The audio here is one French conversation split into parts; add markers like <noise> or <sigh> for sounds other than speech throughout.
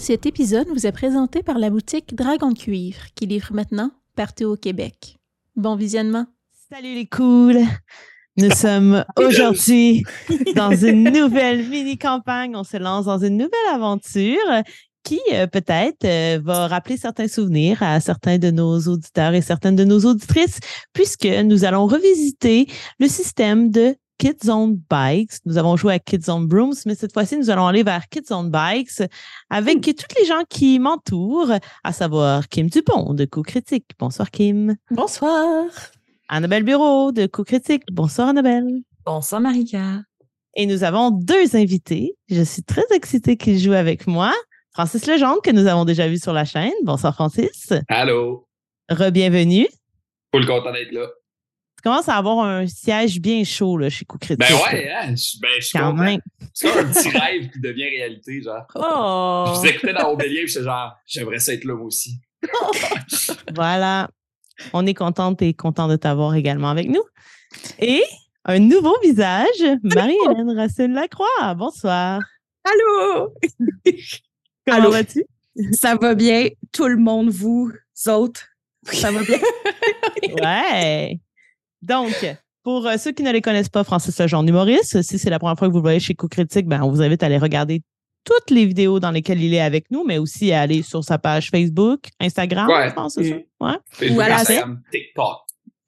Cet épisode vous est présenté par la boutique Dragon Cuivre, qui livre maintenant partout au Québec. Bon visionnement. Salut les cools! Nous sommes <laughs> aujourd'hui dans une nouvelle mini-campagne. On se lance dans une nouvelle aventure qui euh, peut-être euh, va rappeler certains souvenirs à certains de nos auditeurs et certaines de nos auditrices, puisque nous allons revisiter le système de Kids on Bikes. Nous avons joué à Kids on Brooms, mais cette fois-ci, nous allons aller vers Kids on Bikes avec toutes les gens qui m'entourent, à savoir Kim Dupont de Coup Critique. Bonsoir, Kim. Bonsoir. Annabelle Bureau de Coup Critique. Bonsoir, Annabelle. Bonsoir, Marika. Et nous avons deux invités. Je suis très excitée qu'ils jouent avec moi. Francis Legendre, que nous avons déjà vu sur la chaîne. Bonsoir, Francis. Allô. Re-bienvenue. Full content d'être là. Tu commences à avoir un siège bien chaud là, chez Coup Critique. Ben ouais, hein? Je, ben, je suis Quand même. C'est comme un petit rêve qui devient réalité, genre. <laughs> Oh! Je vous écoutais dans Obélien, puis j'étais genre, j'aimerais ça être là, moi aussi. <laughs> Voilà. On est contente et content de t'avoir également avec nous. Et un nouveau visage, Marie-Hélène Racine-Lacroix. Bonsoir. Allô? <laughs> Comment Allô? vas-tu? Ça va bien? Tout le monde, vous autres? Ça va bien? Ouais. Donc, pour euh, ceux qui ne les connaissent pas, Francis Legendre humoriste, si c'est la première fois que vous le voyez chez Coup Critique, ben, on vous invite à aller regarder toutes les vidéos dans lesquelles il est avec nous, mais aussi à aller sur sa page Facebook, Instagram, Ouais. je pense, c'est ça? Ouais. Facebook, Ou à la Instagram, TikTok.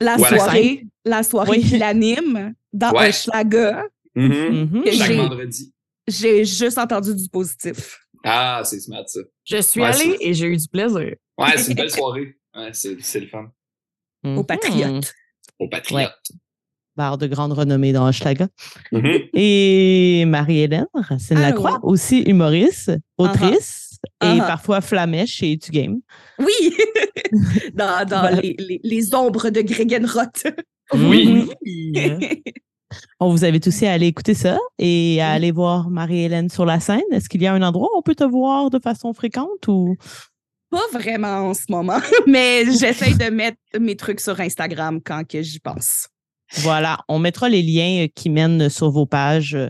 La la soirée, la soirée Oui. qu'il anime dans Ouais. un schlager, Mhm. Mhm. Que Chaque j'ai- vendredi. j'ai juste entendu du positif. Ah, c'est smart, ça. Je suis Ouais, allée et j'ai eu du plaisir. Ouais, c'est une <laughs> belle soirée. Ouais, c'est le fun. Aux Mhm. patriotes. Aux patriotes. Bar de grande renommée dans Hochelaga. Mhm. Et Marie-Hélène Racine-Lacroix, Allô? aussi humoriste, autrice et Uh-huh. parfois flamèche chez Tu Game. Oui! <laughs> dans dans Voilà. les, les- les ombres de Gregenroth. Oui. <laughs> On vous invite aussi à aller écouter ça et à aller voir Marie-Hélène sur la scène. Est-ce qu'il y a un endroit où on peut te voir de façon fréquente ou Pas vraiment en ce moment, <laughs> mais j'essaie de mettre mes trucs sur Instagram quand que j'y pense. voilà, on mettra les liens euh, qui mènent sur vos pages euh,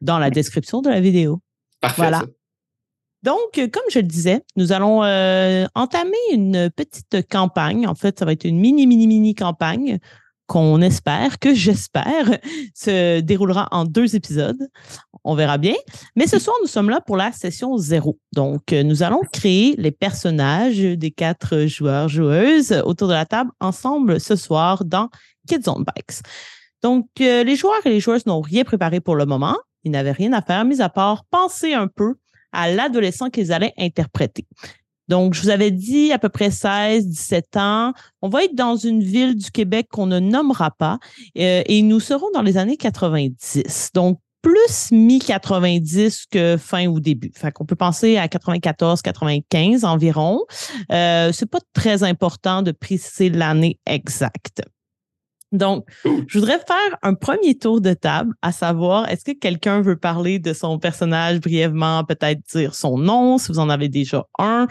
dans la description de la vidéo. Parfait. Voilà. ça. Donc, euh, comme je le disais, nous allons euh, entamer une petite campagne. En fait, ça va être une mini, mini, mini campagne qu'on espère, que j'espère, se déroulera en deux épisodes. On verra bien. Mais ce soir, nous sommes là pour la session zéro. Donc, euh, nous allons créer les personnages des quatre joueurs, joueuses autour de la table ensemble ce soir dans Kids on Bikes. Donc, euh, les joueurs et les joueuses n'ont rien préparé pour le moment. Ils n'avaient rien à faire, mis à part penser un peu à l'adolescent qu'ils allaient interpréter. Donc, je vous avais dit à peu près 16, 17 ans. On va être dans une ville du Québec qu'on ne nommera pas euh, et nous serons dans les années 90. Donc, plus mi-90 que fin ou début. Fait qu'on peut penser à 94, 95 environ. Euh, c'est pas très important de préciser l'année exacte. Donc, je voudrais faire un premier tour de table, à savoir, est-ce que quelqu'un veut parler de son personnage brièvement, peut-être dire son nom, si vous en avez déjà un,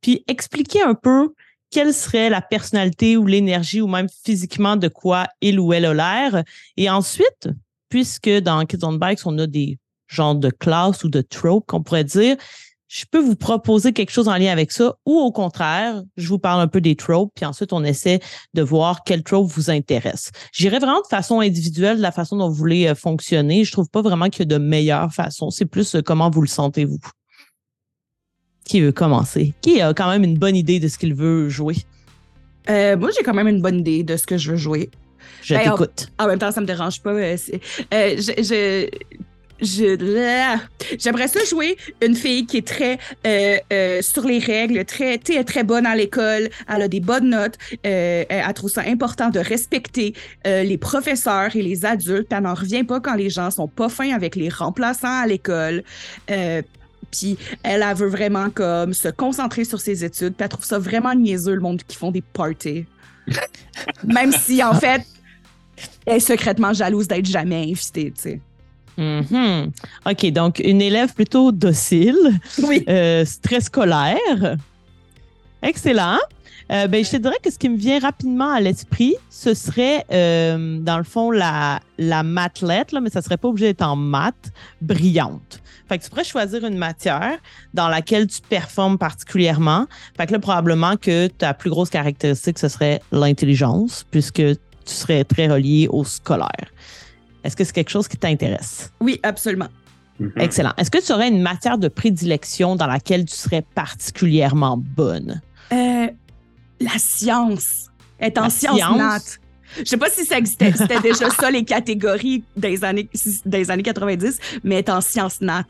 puis expliquer un peu quelle serait la personnalité ou l'énergie ou même physiquement de quoi il ou elle a l'air. Et ensuite, puisque dans Kids on Bikes, on a des genres de classes ou de tropes qu'on pourrait dire, je peux vous proposer quelque chose en lien avec ça ou au contraire, je vous parle un peu des tropes, puis ensuite on essaie de voir quel trope vous intéresse. J'irai vraiment de façon individuelle, de la façon dont vous voulez euh, fonctionner. Je trouve pas vraiment qu'il y a de meilleure façon. C'est plus euh, comment vous le sentez, vous. Qui veut commencer? Qui a quand même une bonne idée de ce qu'il veut jouer? Euh, moi, j'ai quand même une bonne idée de ce que je veux jouer. Je Ben, t'écoute. En même temps, ça me dérange pas. euh, je, j'aimerais ça jouer une fille qui est très euh, euh, sur les règles, très, est très bonne à l'école, elle a des bonnes notes, euh, elle, trouve ça important de respecter les professeurs et les adultes. Elle n'en revient pas quand les gens sont pas fins avec les remplaçants à l'école. Puis elle, elle veut vraiment comme se concentrer sur ses études. Puis elle trouve ça vraiment niaiseux le monde qui font des parties. <laughs> Même si en fait elle est secrètement jalouse d'être jamais invitée, tu sais. Mhm. OK, donc une élève plutôt docile, Oui. euh, très scolaire. Excellent. Euh, ben, je te dirais que ce qui me vient rapidement à l'esprit, ce serait, euh, dans le fond, la, la mathlète, là, mais ça serait pas obligé d'être en maths, brillante. Fait que tu pourrais choisir une matière dans laquelle tu performes particulièrement. Fait que là, probablement que ta plus grosse caractéristique, ce serait l'intelligence, puisque tu serais très relié au scolaire. Est-ce que c'est quelque chose qui t'intéresse? Oui, absolument. Mhm. Excellent. Est-ce que tu aurais une matière de prédilection dans laquelle tu serais particulièrement bonne? Euh, la science. Être en science? nat. Je sais pas si ça existait, c'était déjà ça les catégories des années, des années 90, mais être en sciences nat.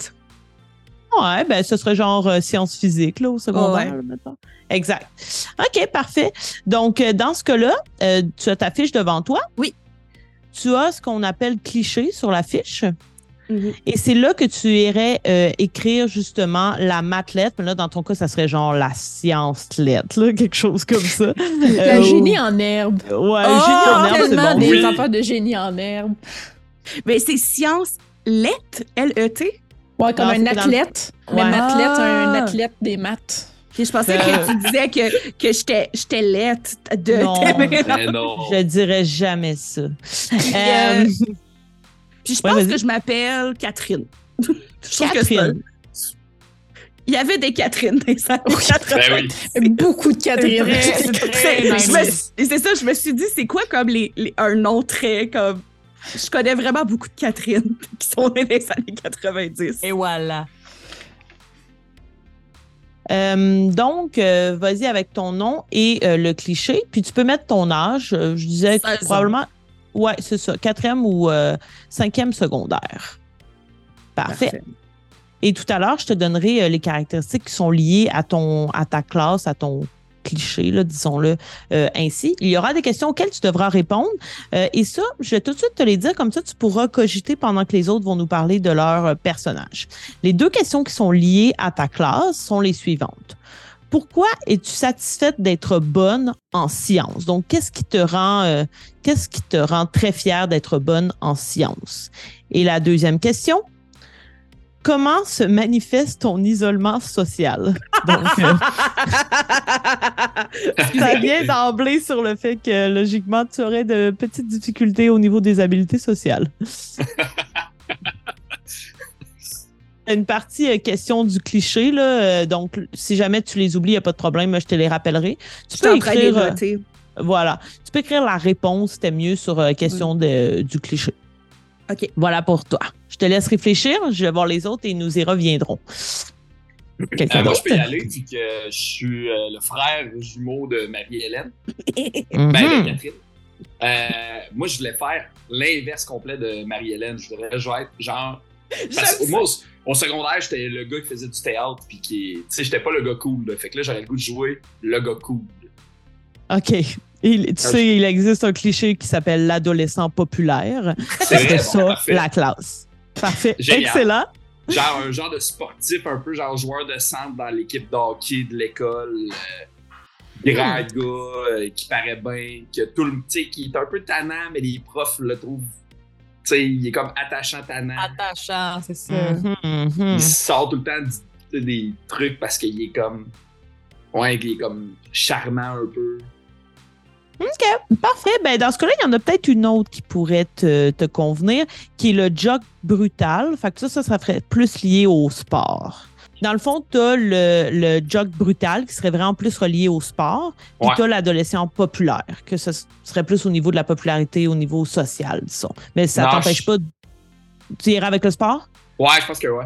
Ouais, ben ce serait genre euh, sciences physiques là, au secondaire, Ouais. là. Exact. OK, parfait. Donc, euh, dans ce cas-là, euh, tu as ta fiche devant toi. Oui. Tu as ce qu'on appelle cliché sur la fiche. Mhm. Et c'est là que tu irais euh, écrire justement la mathlète. Mais là, dans ton cas, ça serait genre la science-lettre, là, quelque chose comme ça. <laughs> La Euh, génie en herbe. Ouais, Oh, génie en herbe, c'est bon. des Oui. affaires de génie en herbe. Mais c'est science let, L-E-T. Ouais, comme Non, un athlète. Mais Ouais. athlète, un Ah. athlète des maths. Puis je pensais Euh. que tu disais que, que j'étais j'étais lettre de Non. <laughs> non. Je dirais jamais ça. euh, Euh, Puis je Ouais, pense que je m'appelle Catherine. <laughs> je Catherine. Il y avait des Catherine dans les années 80. Ben oui. Beaucoup de Catherine. C'est très- C'est très je me 90s. suis- c'est ça, je me suis dit, c'est quoi comme les, les- un nom très comme. Je connais vraiment beaucoup de Catherine <laughs> qui sont nées dans les années 90. Et voilà. Euh, donc, euh, vas-y avec ton nom et euh, le cliché. Puis tu peux mettre ton âge. Je disais que 16 ans. probablement. Ouais, c'est ça. Quatrième ou cinquième secondaire. Parfait. Et tout à l'heure, je te donnerai les caractéristiques qui sont liées à ton à ta classe, à ton cliché, là, disons-le euh, ainsi. Il y aura des questions auxquelles tu devras répondre. Euh, et ça, je vais tout de suite te les dire, comme ça, tu pourras cogiter pendant que les autres vont nous parler de leur euh, personnage. Les deux questions qui sont liées à ta classe sont les suivantes. Pourquoi es-tu satisfaite d'être bonne en sciences? Donc, qu'est-ce qui te rend, qu'est-ce qui te rend très fière d'être bonne en sciences? Et la deuxième question, comment se manifeste ton isolement social? Donc, euh, <laughs> ça vient d'emblée sur le fait que, logiquement, tu aurais de petites difficultés au niveau des habiletés sociales. <laughs> Une partie euh, question du cliché, là, euh, donc si jamais tu les oublies, il n'y a pas de problème, je te les rappellerai. Tu Je peux en train de les écrire, euh, voilà, tu peux écrire la réponse, c'était mieux sur euh, question de, du cliché. OK. Voilà pour toi. Je te laisse réfléchir, je vais voir les autres et nous y reviendront. Quelqu'un Euh, moi, je peux y aller vu que je suis euh, le frère jumeau de Marie-Hélène. <laughs> Mhm. Ben, de Catherine. Euh, moi, je voulais faire l'inverse complet de Marie-Hélène. Je voudrais je vais être genre. <laughs> Parce que J'aime moi, au, au secondaire, j'étais le gars qui faisait du théâtre, puis qui. Tu sais, j'étais pas le gars cool. là. Fait que là, j'aurais le goût de jouer le gars cool. OK. Il- tu sais, il existe un cliché qui s'appelle l'adolescent populaire. Bon, ça, parfait. la classe. Parfait. Génial. Excellent. Genre un genre de sportif, un peu genre joueur de centre dans l'équipe d'hockey de l'école. euh, grand Hmm. gars euh, qui paraît bien, que tout le. Tu sais, qui est un peu tannant, mais les profs le trouvent. Tu sais, il est comme attachant tannant. Attachant, c'est ça. Mhm, mhm. Il sort tout le temps du- des trucs parce qu'il est comme. Ouais, il est comme charmant un peu. Parfait. Ben, dans ce cas-là, il y en a peut-être une autre qui pourrait te, te convenir, qui est le jog brutal. Fait que ça, ça, serait plus lié au sport. Dans le fond, tu as le, le jog brutal qui serait vraiment plus relié au sport. Puis Ouais. tu as l'adolescent populaire, que ce serait plus au niveau de la popularité, au niveau social, disons. Mais ça t'empêche je- pas. de- Tu irais avec le sport? Ouais, je pense que ouais.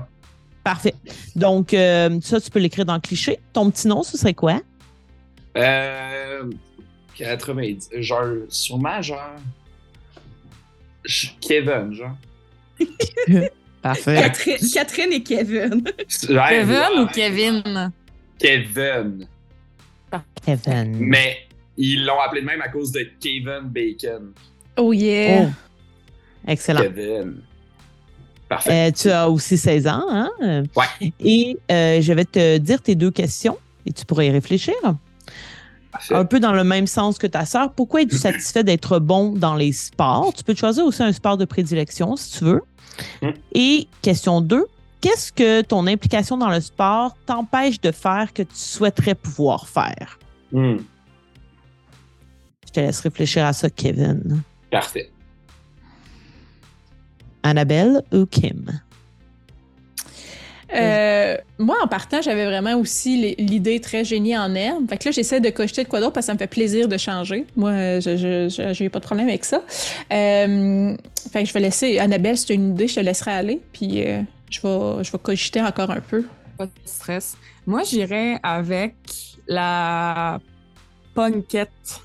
Parfait. Donc, euh, ça, tu peux l'écrire dans le cliché. Ton petit nom, ce serait quoi? Euh. 90. Genre, sûrement, genre. Kevin, genre. <laughs> Parfait. Catherine, Catherine et Kevin. Kevin ouais, ou Kevin? Kevin. Kevin. Mais ils l'ont appelé de même à cause de Kevin Bacon. Oh yeah. Oh. Excellent. Kevin. Parfait. Euh, tu as aussi 16 ans, hein? Ouais. Et euh, je vais te dire tes deux questions et tu pourrais y réfléchir. Parfait. Un peu dans le même sens que ta sœur. Pourquoi es-tu satisfait d'être bon dans les sports? Tu peux choisir aussi un sport de prédilection si tu veux. Hmm. Et question 2, qu'est-ce que ton implication dans le sport t'empêche de faire que tu souhaiterais pouvoir faire? Hmm, Je te laisse réfléchir à ça, Kevin. Parfait. Annabelle ou Kim? Euh, moi, en partant, j'avais vraiment aussi l'idée très génie en herbe. Fait que là, j'essaie de cocheter de quoi d'autre parce que ça me fait plaisir de changer. Moi, euh, je j'ai pas de problème avec ça. Euh, fait que je vais laisser... Annabelle, si tu as une idée, je te laisserai aller. Puis euh, je, vais, je vais cogiter encore un peu. Pas de stress. Moi, j'irais avec la punkette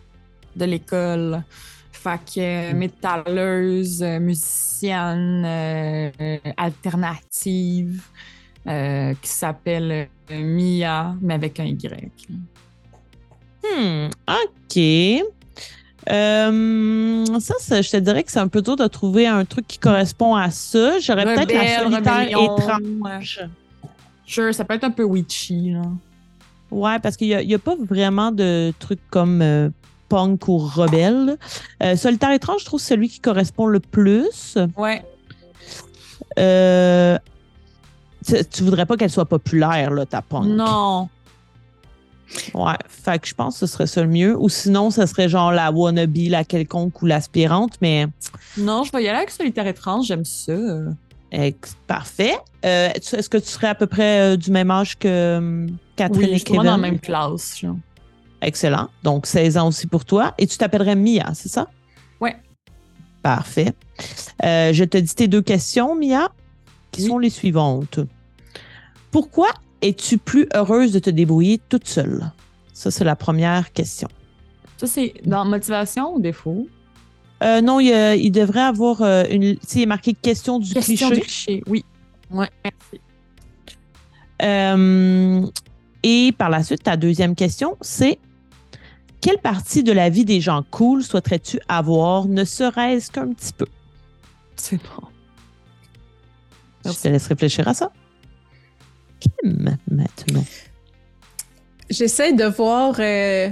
de l'école. Fait que métalleuse, musicienne, alternative, euh, qui s'appelle euh, Mia, mais avec un Y. Hmm, OK. Euh, ça, ça, je te dirais que c'est un peu dur de trouver un truc qui correspond à ça. J'aurais peut-être la solitaire rébellion, étrange. Sure, ça peut être un peu witchy, là. Ouais, parce qu'il n'y a, pas vraiment de trucs comme euh, punk ou rebelle. Euh, solitaire étrange, je trouve celui qui correspond le plus. Ouais. Euh, tu, tu voudrais pas qu'elle soit populaire, là, ta punk. Non. Ouais, fait que je pense que ce serait ça le mieux. Ou sinon, ce serait genre la wannabe, la quelconque ou l'aspirante, mais Non, je vais y aller avec solitaire étrange, j'aime ça. ex- parfait. Euh, Est-ce que tu serais à peu près euh, du même âge que hum, Catherine Oui, et je suis vraiment Kevin? dans la même classe. genre. Excellent. Donc, 16 ans aussi pour toi. Et tu t'appellerais Mia, c'est ça? Ouais. Parfait. Euh, je te dis tes deux questions, Mia, qui Oui. sont les suivantes. Pourquoi es-tu plus heureuse de te débrouiller toute seule? Ça, c'est la première question. Ça, c'est dans motivation ou défaut? Euh, non, il, il devrait avoir euh, une. Tu sais, il est marqué question du Question cliché. du cliché, oui. Ouais, merci. Euh, et par la suite, ta deuxième question, c'est quelle partie de la vie des gens cool souhaiterais-tu avoir, ne serait-ce qu'un petit peu? C'est bon. Je te laisse réfléchir à ça. Kim, maintenant? J'essaie de voir. euh,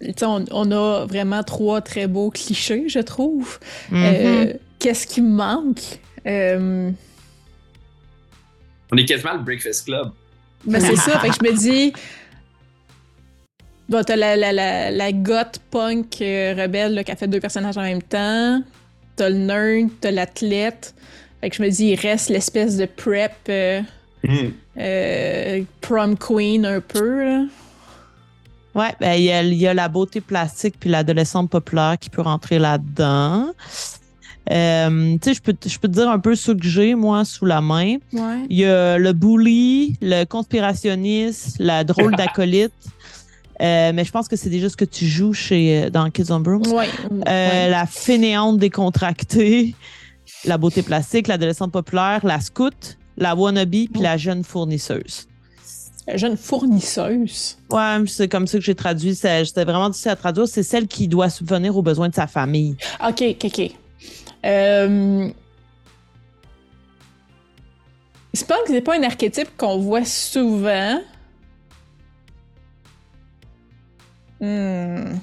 tu sais, on, on a vraiment trois très beaux clichés, je trouve. Euh, Qu'est-ce qui me manque? Euh, On est quasiment le Breakfast Club. ben, c'est ça. Fait que je me dis. Bon, t'as la, la, la, la goth punk euh, rebelle là, qui a fait deux personnages en même temps. T'as le nerd, t'as l'athlète. Fait que je me dis, il reste l'espèce de prep Hmm. euh, prom queen un peu. Là. Ouais, ben, il y, y a la beauté plastique puis l'adolescente populaire qui peut rentrer là-dedans. Euh, tu sais, je peux, te- je peux te dire un peu ce que j'ai, moi, sous la main. Ouais. Il y a le bully, le conspirationniste, la drôle <laughs> d'acolyte. Euh, mais je pense que c'est déjà ce que tu joues chez, dans Kids on Brooms. Ouais. Euh, ouais. La fainéante décontractée, la beauté plastique, l'adolescente populaire, la scout, la wannabe puis la jeune fournisseuse. Jeune fournisseuse. Ouais, c'est comme ça que j'ai traduit. C'était vraiment difficile à traduire. C'est celle qui doit subvenir aux besoins de sa famille. Ok, ok, ok. Euh... C'est pas que c'est pas un archétype qu'on voit souvent. Hmm.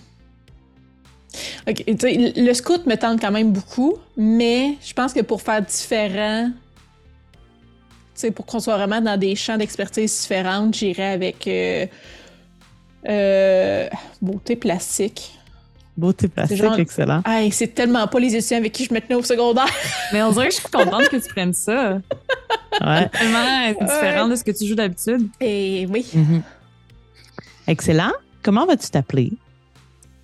Ok, le scout me tente quand même beaucoup, mais je pense que pour faire différent, sais, pour qu'on soit vraiment dans des champs d'expertise différentes, j'irais avec euh, euh, beauté plastique. Beauté plastique, genre- excellent. Hey, c'est tellement pas les étudiants avec qui je me tenais au secondaire. <laughs> Mais on dirait que je suis contente que tu prennes ça. Ouais. Tellement différent de ce que tu joues d'habitude. Et oui. Mhm. Excellent. Comment vas-tu t'appeler?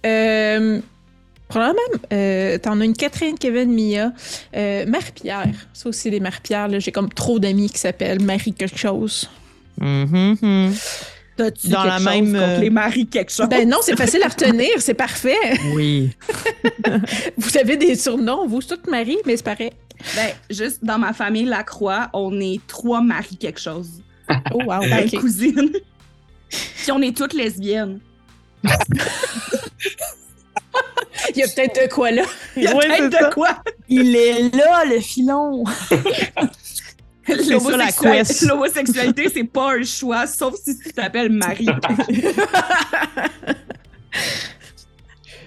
Euh, probablement, euh, t'en as une Catherine, Kevin, Mia. Euh, Marie-Pierre. Ça aussi, des Marie-Pierre. là, J'ai comme trop d'amis qui s'appellent Marie quelque chose. Mhm, mhm. T'as-tu Dans quelque la chose même, contre euh, les maris quelque chose? Ben non, c'est facile à retenir, c'est parfait. Oui. <laughs> Vous avez des surnoms, vous, toutes Marie, mais c'est pareil. Ben, juste dans ma famille Lacroix, on est trois maris quelque chose. Oh, wow, <laughs> Ben, ok. cousines. <laughs> Puis on est toutes lesbiennes. Il y a peut-être de quoi là. <laughs> Il y a Ouais, peut-être ça. de quoi? Il est là, le filon. <laughs> L'homosexualité, l'homosexualité, c'est pas un choix, sauf si tu t'appelles Marie. <laughs>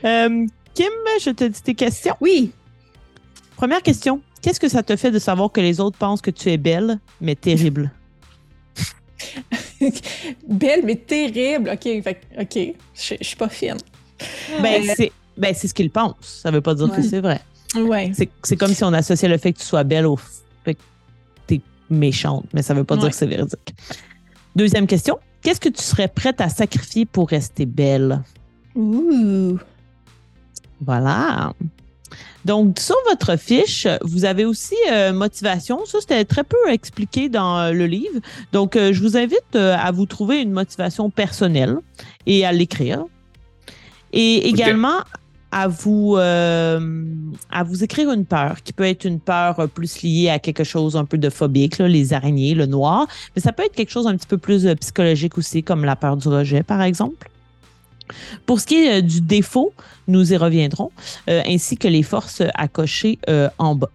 Euh, Kim, je te dis tes questions. Oui. Première question. qu'est-ce que ça te fait de savoir que les autres pensent que tu es belle, mais terrible? Belle, mais terrible. OK, fait, OK, je je suis pas fine. Ben, Euh, c'est ben, c'est ce qu'ils pensent. Ça veut pas dire que c'est vrai. Ouais. C'est comme si on associait le fait que tu sois belle au fait que t'es méchante, mais ça veut pas dire que c'est véridique. Deuxième question. Qu'est-ce que tu serais prête à sacrifier pour rester belle? Ouh. Voilà. Donc, sur votre fiche, vous avez aussi euh, motivation. Ça, c'était très peu expliqué dans euh, le livre. Donc, euh, je vous invite euh, à vous trouver une motivation personnelle et à l'écrire. Et également à vous, euh, à vous écrire une peur qui peut être une peur euh, plus liée à quelque chose un peu de phobique, là, les araignées, le noir. Mais ça peut être quelque chose un petit peu plus euh, psychologique aussi, comme la peur du rejet, par exemple. Pour ce qui est du défaut, nous y reviendrons, ainsi que les forces à cocher en bas.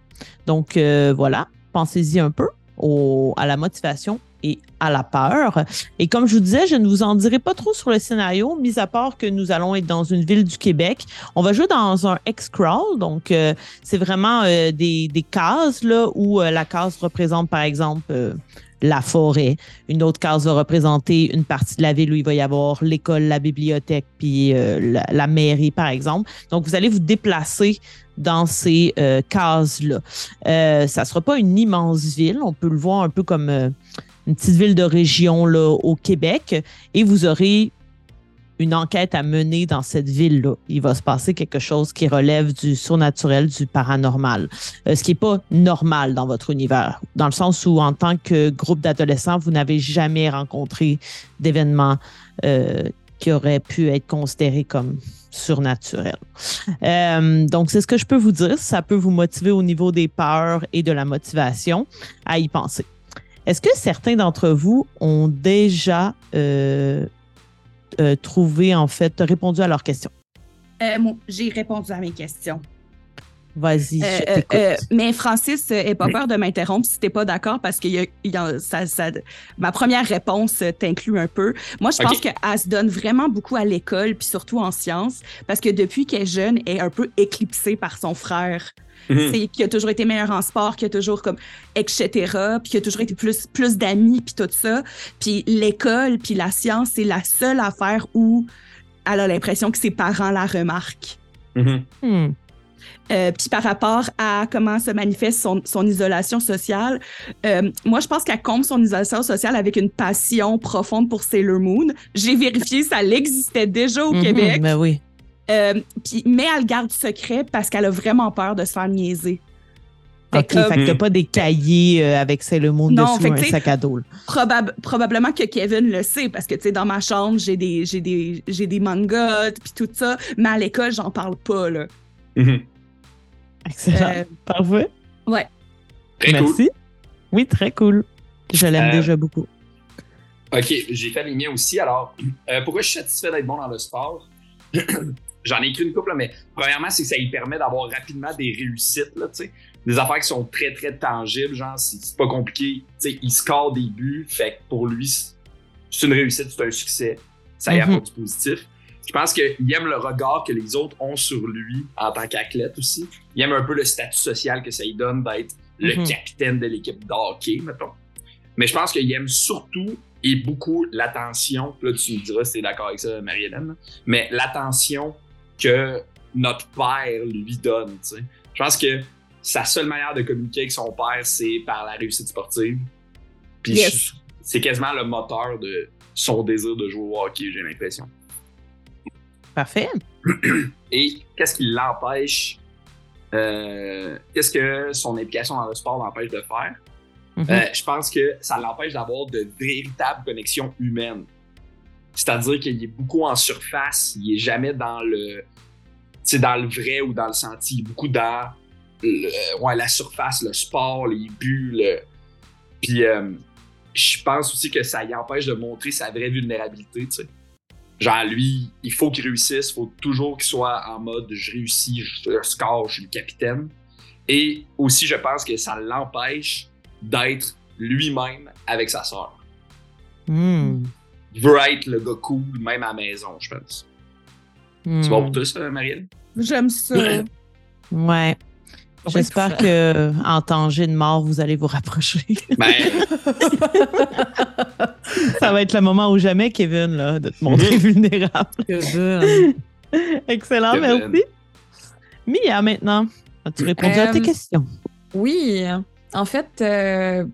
Donc voilà, pensez-y un peu au- à la motivation et à la peur. Et comme je vous disais, je ne vous en dirai pas trop sur le scénario, mis à part que nous allons être dans une ville du Québec. On va jouer dans un X-Crawl, donc euh, c'est vraiment euh, des, cases là, où euh, la case représente par exemple la forêt. Une autre case va représenter une partie de la ville où il va y avoir l'école, la bibliothèque, puis la, mairie, par exemple. Donc, vous allez vous déplacer dans ces cases-là. Ça ne sera pas une immense ville. On peut le voir un peu comme une petite ville de région au Québec. Et vous aurez une enquête à mener dans cette ville-là. Il va se passer quelque chose qui relève du surnaturel, du paranormal, Euh, ce qui n'est pas normal dans votre univers, dans le sens où en tant que groupe d'adolescents, vous n'avez jamais rencontré d'événements euh, qui auraient pu être considérés comme surnaturels. Euh, donc, c'est ce que je peux vous dire. Ça peut vous motiver au niveau des peurs et de la motivation à y penser. Est-ce que certains d'entre vous ont déjà euh, euh, trouvé, en fait, répondu à leurs questions? Euh, moi, j'ai répondu à mes questions. Vas-y, Euh, je euh, mais Francis, euh, aie pas peur de m'interrompre si t'es pas d'accord parce que y a- y a- ça, ça- ma première réponse t'inclut un peu. Moi, je pense qu'elle se donne vraiment beaucoup à l'école puis surtout en sciences parce que depuis qu'elle est jeune, elle est un peu éclipsée par son frère. Mhm. C'est qui a toujours été meilleur en sport, qui a toujours comme etc. Puis qui a toujours été plus plus d'amis puis tout ça. Puis l'école puis la science, c'est la seule affaire où elle a l'impression que ses parents la remarquent. Mhm. Hmm. Euh, puis par rapport à comment se manifeste son, son isolation sociale, euh, moi, je pense qu'elle comble son isolation sociale avec une passion profonde pour Sailor Moon. J'ai vérifié, ça existait déjà au Mhm, Québec. ben oui. Euh, puis, mais elle le garde secret parce qu'elle a vraiment peur de se faire niaiser. Fait OK, que, fait que t'as pas des cahiers euh, avec Sailor Moon Non, dessus fait un sac à dos. probab- probablement que Kevin le sait parce que, tu sais, dans ma chambre, j'ai des, j'ai des, j'ai des mangas puis tout ça, mais à l'école, j'en parle pas, là. Mhm. Excellent. Euh, Parfait. Très cool. Merci. Oui, très cool. Je l'aime Euh, déjà beaucoup. Ok, j'ai fait les miens aussi. Alors, euh, pourquoi je suis satisfait d'être bon dans le sport? <clears throat> J'en ai écrit une couple, là, mais premièrement, c'est que ça lui permet d'avoir rapidement des réussites, là, tu sais. Des affaires qui sont très, très tangibles, genre, c'est pas compliqué. Tu sais, il score des buts, fait que pour lui, c'est- une réussite, c'est un succès. Ça y Mhm. apporte du positif. Je pense qu'il aime le regard que les autres ont sur lui en tant qu'athlète aussi. Il aime un peu le statut social que ça lui donne d'être le Mhm. capitaine de l'équipe de hockey, mettons. Mais je pense qu'il aime surtout et beaucoup l'attention. Là, tu me diras si t'es d'accord avec ça, Marie-Hélène. Mais l'attention que notre père lui donne. Je pense que sa seule manière de communiquer avec son père, c'est par la réussite sportive. Puis Yes. c'est quasiment le moteur de son désir de jouer au hockey, j'ai l'impression. Parfait. <clears throat> Et qu'est-ce qui l'empêche euh, Qu'est-ce que son implication dans le sport l'empêche de faire? Mhm. Euh, je pense que ça l'empêche d'avoir de véritables connexions humaines. C'est-à-dire qu'il est beaucoup en surface, il est jamais dans le, dans le vrai ou dans le senti. Il est beaucoup dans le- ouais, la surface, le sport, les buts. Puis euh, je pense aussi que ça y empêche de montrer sa vraie vulnérabilité. Genre, lui, il faut qu'il réussisse, il faut toujours qu'il soit en mode je réussis, je je score, je suis le capitaine. Et aussi, je pense que ça l'empêche d'être lui-même avec sa sœur. Hmm. Il veut être le gars cool, même à la maison, je pense. Hmm. C'est bon pour toi, ça, Marielle? J'aime ça. Ouais. J'espère que en danger de mort, vous allez vous rapprocher. <laughs> Ben, Ça va être le moment ou jamais, Kevin, là, de te montrer vulnérable. Kevin. <laughs> Excellent, Kevin. merci. Mia, maintenant, as-tu répondu à tes Euh, questions? Oui. En fait, euh,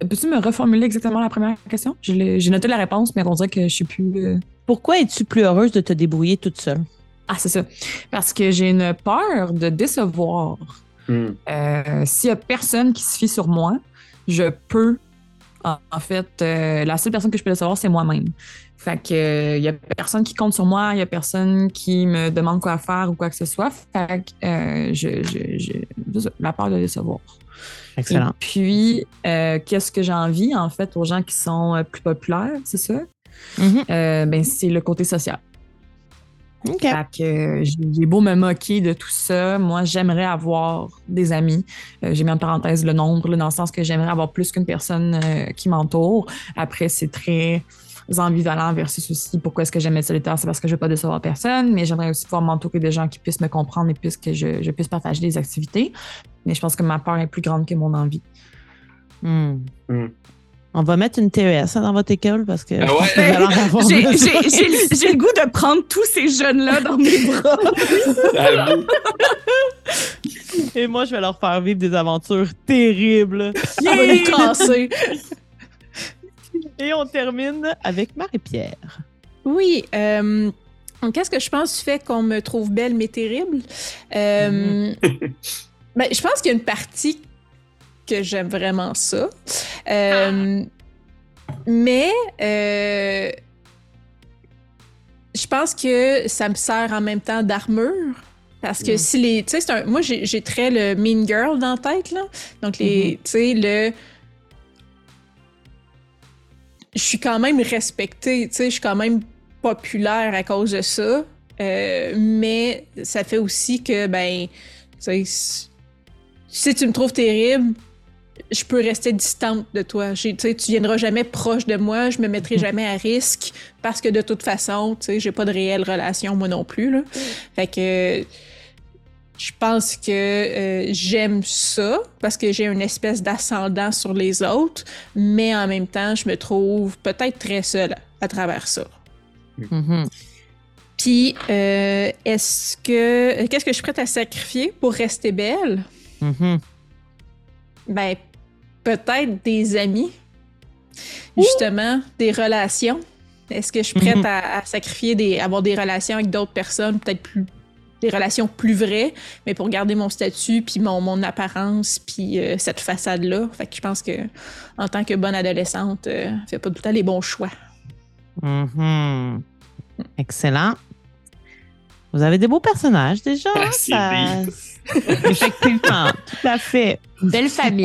peux-tu me reformuler exactement la première question? J'ai noté la réponse, mais on dirait que je suis plus. euh, Pourquoi es-tu plus heureuse de te débrouiller toute seule? Ah, c'est ça. Parce que j'ai une peur de décevoir. hmm. Euh, S'il y a personne qui se fie sur moi, je peux. En, en fait, euh, la seule personne que je peux décevoir, c'est moi-même. Fait que euh, il y a personne qui compte sur moi, il y a personne qui me demande quoi faire ou quoi que ce soit. Fait que euh, je, la peur de décevoir. Excellent. Et puis, euh, qu'est-ce que j'ai envie, en fait, aux gens qui sont euh, plus populaires, c'est ça? Mhm. Euh, ben, c'est le côté social. OK. Fait que j'ai beau me moquer de tout ça, moi, j'aimerais avoir des amis. Euh, j'ai mis en parenthèse le nombre, là, dans le sens que j'aimerais avoir plus qu'une personne euh, qui m'entoure. Après, c'est très ambivalent versus aussi pourquoi est-ce que j'aime être solitaire, c'est parce que je veux pas décevoir personne, mais j'aimerais aussi pouvoir m'entourer de gens qui puissent me comprendre et puisque je, je puisse partager des activités. Mais je pense que ma peur est plus grande que mon envie. Hmm. Hmm. On va mettre une TES hein, dans votre école parce que Ah ouais? <laughs> que J'ai le goût de prendre tous ces jeunes-là dans mes bras. <laughs> Et moi, je vais leur faire vivre des aventures terribles. Et on termine avec Marie-Pierre. Oui. euh, Qu'est-ce que je pense du fait qu'on me trouve belle mais terrible? Euh, <laughs> ben, je pense qu'il y a une partie que j'aime vraiment ça. Euh, Mais euh, je pense que ça me sert en même temps d'armure. Parce que Mm. si les. Tu sais, c'est un- moi, j'ai très le mean girl dans la tête, là. Donc, les. Tu sais, le. Je suis quand même respectée, tu sais, je suis quand même populaire à cause de ça. Euh, mais ça fait aussi que, ben, tu sais, si- tu me trouves terrible, je peux rester distante de toi. Tu sais, tu viendras jamais proche de moi, je me mettrai <laughs> jamais à risque parce que de toute façon, tu sais, j'ai pas de réelle relation moi non plus. Là. Fait que je pense que euh, j'aime ça parce que j'ai une espèce d'ascendant sur les autres, mais en même temps, je me trouve peut-être très seule à travers ça. Mhm. Puis, euh, est-ce que. Qu'est-ce que je suis prête à sacrifier pour rester belle? Mhm. Ben, peut-être des amis. Justement, des relations. Est-ce que je suis prête Mhm. à, à sacrifier des. avoir des relations avec d'autres personnes, peut-être plus. des relations plus vraies, mais pour garder mon statut, puis mon, mon apparence, puis euh, cette façade-là? Fait que je pense que, en tant que bonne adolescente, euh, fait pas tout le temps les bons choix. Mhm. Excellent. Vous avez des beaux personnages déjà. hein? Ça- <laughs> Effectivement, tout à fait. Belle famille.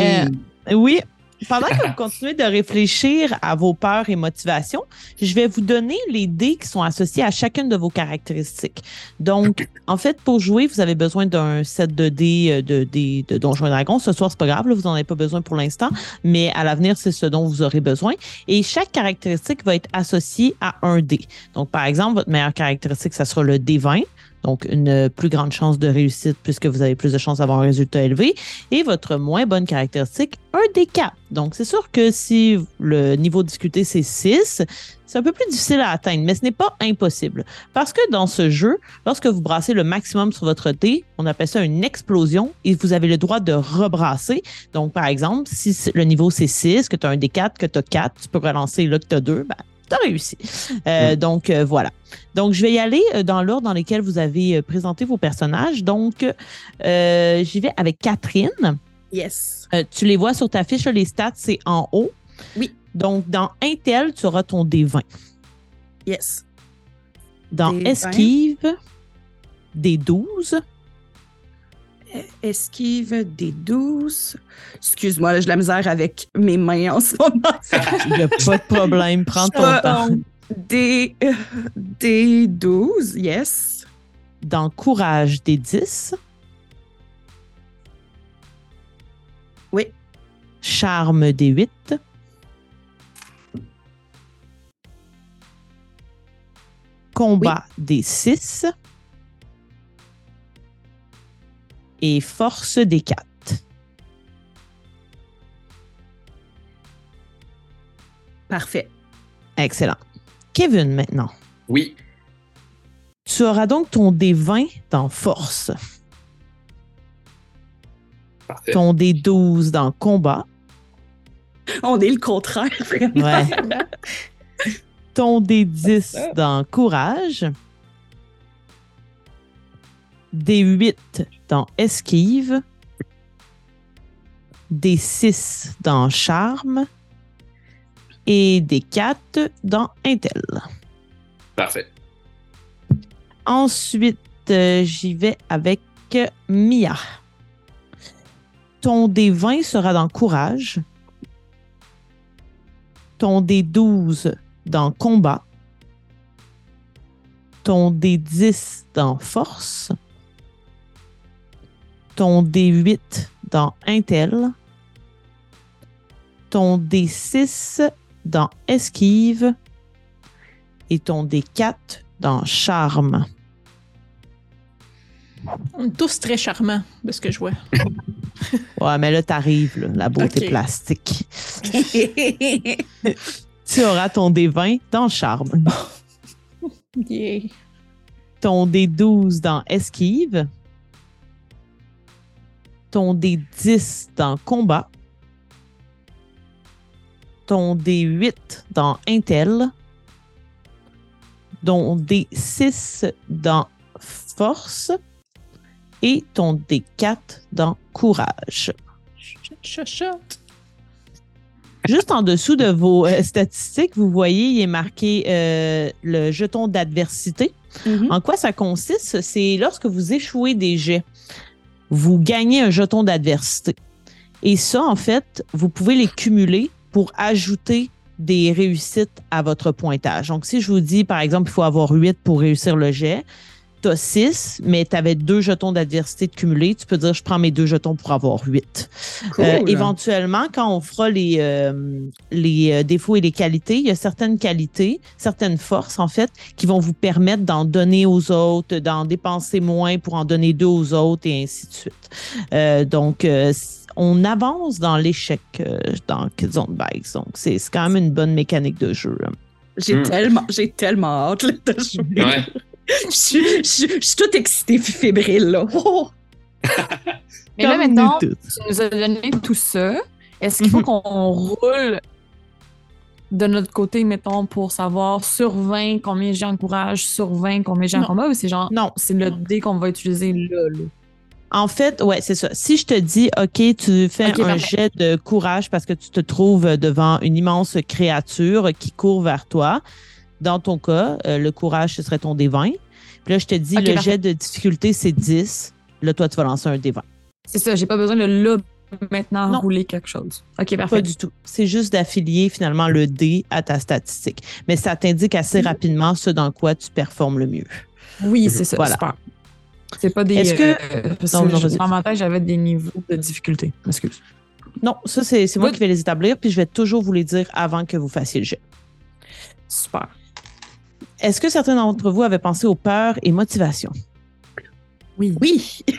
Euh, Oui. Pendant que vous continuez de réfléchir à vos peurs et motivations, je vais vous donner les dés qui sont associés à chacune de vos caractéristiques. Donc, en fait, pour jouer, vous avez besoin d'un set de dés euh, de, Donjons et Dragons. Ce soir, c'est pas grave, là, vous n'en avez pas besoin pour l'instant, mais à l'avenir, c'est ce dont vous aurez besoin. Et chaque caractéristique va être associée à un dé. Donc, par exemple, votre meilleure caractéristique, ça sera le D20. Donc, une plus grande chance de réussite puisque vous avez plus de chances d'avoir un résultat élevé. Et votre moins bonne caractéristique, un D4. Donc, c'est sûr que si le niveau de difficulté, c'est 6, c'est un peu plus difficile à atteindre, mais ce n'est pas impossible. Parce que dans ce jeu, lorsque vous brassez le maximum sur votre dé, on appelle ça une explosion et vous avez le droit de rebrasser. Donc, par exemple, si le niveau c'est 6, que tu as un D4, que tu as 4, tu peux relancer là que tu as 2, ben, tu as réussi. Euh, Donc, euh, voilà. Donc, je vais y aller euh, dans l'ordre dans lequel vous avez présenté vos personnages. Donc, euh, j'y vais avec Catherine. Yes. Euh, tu les vois sur ta fiche, les stats, c'est en haut. Oui. Donc, dans Intel, tu auras ton D20. Yes. Dans D20. Esquive, D12. Esquive des 12. Excuse-moi, j'ai de la misère avec mes mains en ce moment. <laughs> Il n'y a pas de problème, prends ton Euh, temps. Des, euh, des 12, yes. Dans Courage, D10. Oui. Charme, D8. Combat, D6. Et force des 4. Parfait. Excellent. Kevin, maintenant. Oui. Tu auras donc ton D20 dans force, Parfait. ton D12 dans combat, On est le contraire, vraiment. Ouais. <laughs> ton D10 dans courage, D8 dans esquive, D6 dans charme et D4 dans intel. Parfait. Ensuite, euh, j'y vais avec euh, Mia. Ton D20 sera dans courage. Ton D12 dans combat. Ton D10 dans force. Ton D8 dans intel. Ton D6 dans esquive. Et ton D4 dans charme. On est tous très charmants, de ce que je vois. <laughs> Ouais, mais là, t'arrives, la beauté plastique. <laughs> Tu auras ton D20 dans charme, <laughs> Yeah. ton D12 dans esquive, ton D10 dans combat, ton D8 dans intel, ton D6 dans force et ton D4 dans courage. Juste en dessous de vos euh, statistiques, vous voyez, il est marqué euh, le jeton d'adversité. Mhm. En quoi ça consiste? C'est lorsque vous échouez des jets, vous gagnez un jeton d'adversité. Et ça, en fait, vous pouvez les cumuler pour ajouter des réussites à votre pointage. Donc, si je vous dis, par exemple, il faut avoir 8 pour réussir le jet, tu as 6, mais tu avais deux jetons d'adversité de cumulés, tu peux dire, je prends mes deux jetons pour avoir 8. Cool. Euh, éventuellement, quand on fera les, euh, les euh, défauts et les qualités, il y a certaines qualités, certaines forces, en fait, qui vont vous permettre d'en donner aux autres, d'en dépenser moins pour en donner deux aux autres et ainsi de suite. Euh, donc, euh, on avance dans l'échec euh, dans Kidzone Bikes. Donc, c'est quand même une bonne mécanique de jeu. J'ai Hmm. tellement, j'ai tellement hâte là, de jouer. Ouais. Je suis- je suis je suis toute excitée, fébrile, là. Oh! <laughs> Mais là, maintenant, tu nous as donné tout ça. Est-ce qu'il faut <laughs> qu'on roule de notre côté, mettons, pour savoir sur 20 combien j'ai en courage, sur 20 combien j'ai en combat, ou c'est genre, Non. c'est le dé qu'on va utiliser là, là? En fait, ouais, c'est ça. Si je te dis, OK, tu fais un parfait. jet de courage parce que tu te trouves devant une immense créature qui court vers toi, dans ton cas, euh, le courage, ce serait ton D20. Puis là, je te dis, le parfait. jet de difficulté, c'est 10. Là, toi, tu vas lancer un D20. C'est ça, j'ai pas besoin de là, maintenant, Non. rouler quelque chose. OK, Pas parfait. du tout. C'est juste d'affilier finalement le D à ta statistique. Mais ça t'indique assez rapidement ce dans quoi tu performes le mieux. Oui, c'est ça, Voilà. super. C'est pas des... Est-ce que- euh, parce Non, que non, j'avais des niveaux de difficulté. Excuse. Non, ça, c'est c'est moi Oui. qui vais les établir, puis je vais toujours vous les dire avant que vous fassiez le jet. Super. Est-ce que certains d'entre vous avaient pensé aux peurs et motivations? Oui. Oui. <laughs>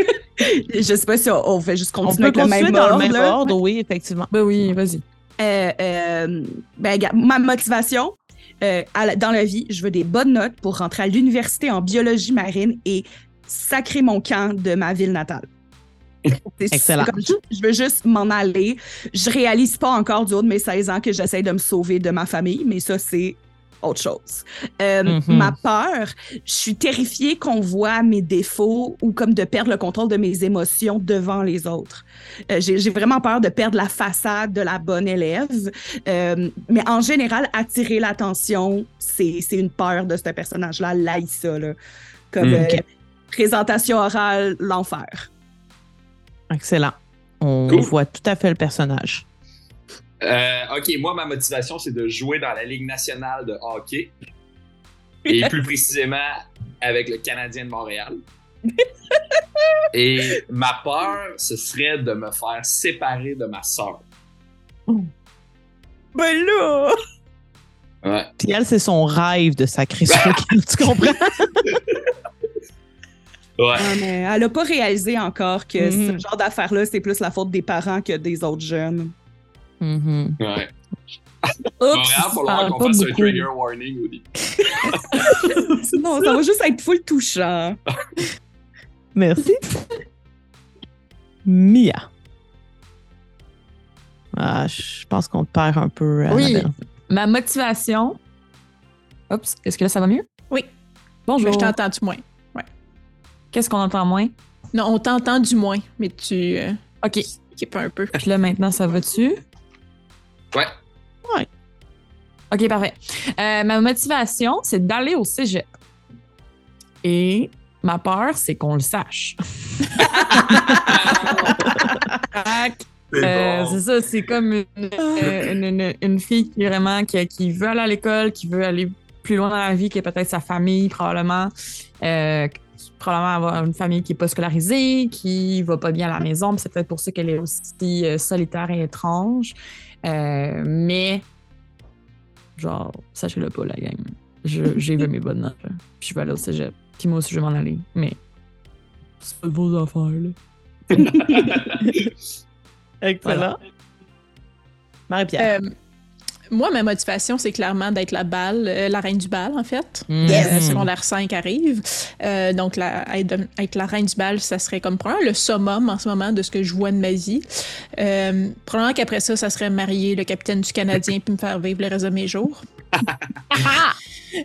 je sais pas si on, on fait juste On continuer peut avec le continuer même dans ordre. le même là. ordre, oui, effectivement. Ben oui, vas-y. Euh, euh, ben, ma motivation euh, la- dans la vie, je veux des bonnes notes pour rentrer à l'université en biologie marine et sacrer mon camp de ma ville natale. C'est- Excellent. comme je, je veux juste m'en aller. Je réalise pas encore du haut de mes 16 ans que j'essaie de me sauver de ma famille, mais ça, c'est autre chose. Euh, Mhm. Ma peur, je suis terrifiée qu'on voit mes défauts ou comme de perdre le contrôle de mes émotions devant les autres. Euh, J'ai vraiment peur de perdre la façade de la bonne élève. Euh, mais en général, attirer l'attention, c'est c'est une peur de ce personnage-là, Laïssa. Là. Comme Mm. euh, présentation orale, l'enfer. Excellent. On Cool. voit tout à fait le personnage. Euh, ok, moi, ma motivation, c'est de jouer dans la Ligue nationale de hockey. Et <laughs> plus précisément avec le Canadien de Montréal. <laughs> Et ma peur, ce serait de me faire séparer de ma sœur. Ben là! Ouais. Puis elle, c'est son rêve de sacrer <laughs> tu comprends? Ouais. Ah, mais elle a pas réalisé encore que ce genre d'affaires-là, c'est plus la faute des parents que des autres jeunes. Mhm. Ouais. Il va Oups, vraiment falloir parle qu'on pas fasse un beaucoup. trigger warning au <laughs> début. non, ça va juste être full touchant. <laughs> Merci. Mia. Ah, je pense qu'on te perd un peu. Oui. Annabelle. Ma motivation. Oups, est-ce que là, ça va mieux? Oui. Bonjour. Mais je t'ai entendu moins. Qu'est-ce qu'on entend moins? Non, on t'entend du moins, mais tu euh, OK. équipes un peu. Puis là, maintenant, ça va-tu? Ouais. OK, parfait. Euh, ma motivation, c'est d'aller au cégep. Et ma peur, c'est qu'on le sache. <laughs> C'est Euh, bon. c'est ça, c'est comme une, euh, une, une- une fille qui vraiment qui, qui veut aller à l'école, qui veut aller plus loin dans la vie, qui est peut-être sa famille, probablement. Euh, probablement avoir une famille qui est pas scolarisée, qui va pas bien à la maison. puis C'est peut-être pour ça qu'elle est aussi solitaire et étrange. Euh, mais, genre, sachez-le pas, la gang. Je- J'ai vu mes bonnes notes. là. Puis je vais aller au cégep. Puis moi aussi, je vais m'en aller. Mais, c'est pas de vos affaires, là. <laughs> <laughs> <laughs> Excellent. Marie-Pierre. Euh, moi, ma motivation, c'est clairement d'être la balle, euh, la reine du bal, en fait. Mhm. Euh, secondaire 5 arrive. Euh, donc, la, être, être la reine du bal, ça serait comme probablement le summum en ce moment de ce que je vois de ma vie. Euh, probablement qu'après ça, ça serait marier le capitaine du Canadien puis me faire vivre le reste de mes jours. <laughs>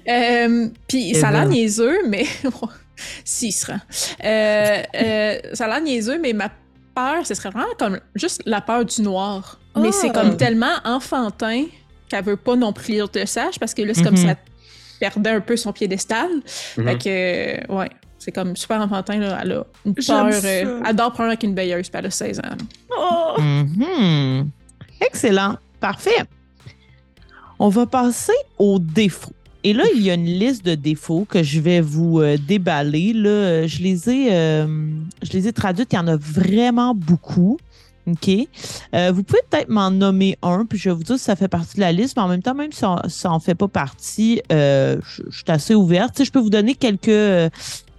Euh, puis ça a l'air ben. niaiseux, mais <laughs> s'il se rend. Euh, euh, ça a l'air niaiseux, mais ma peur, ce serait vraiment comme juste la peur du noir. Mais Ah. c'est comme tellement enfantin qu'elle veut pas non plus lire le sage parce que là, c'est comme Mhm. ça perdait un peu son piédestal. Mhm. Fait que, euh, ouais, c'est comme super enfantin. Là. Elle a une peur. euh, elle dort probablement avec une veilleuse, puis elle a 16 ans. Oh! Mhm. Excellent. Parfait. On va passer aux défauts. Et là, il y a une liste de défauts que je vais vous euh, déballer. Là, je les ai, euh, je les ai traduites. Il y en a vraiment beaucoup. OK. Euh, vous pouvez peut-être m'en nommer un, puis je vais vous dire si ça fait partie de la liste, mais en même temps, même si ça n'en fait pas partie, euh, je, suis assez ouverte. Tu sais, je peux vous donner quelques, euh,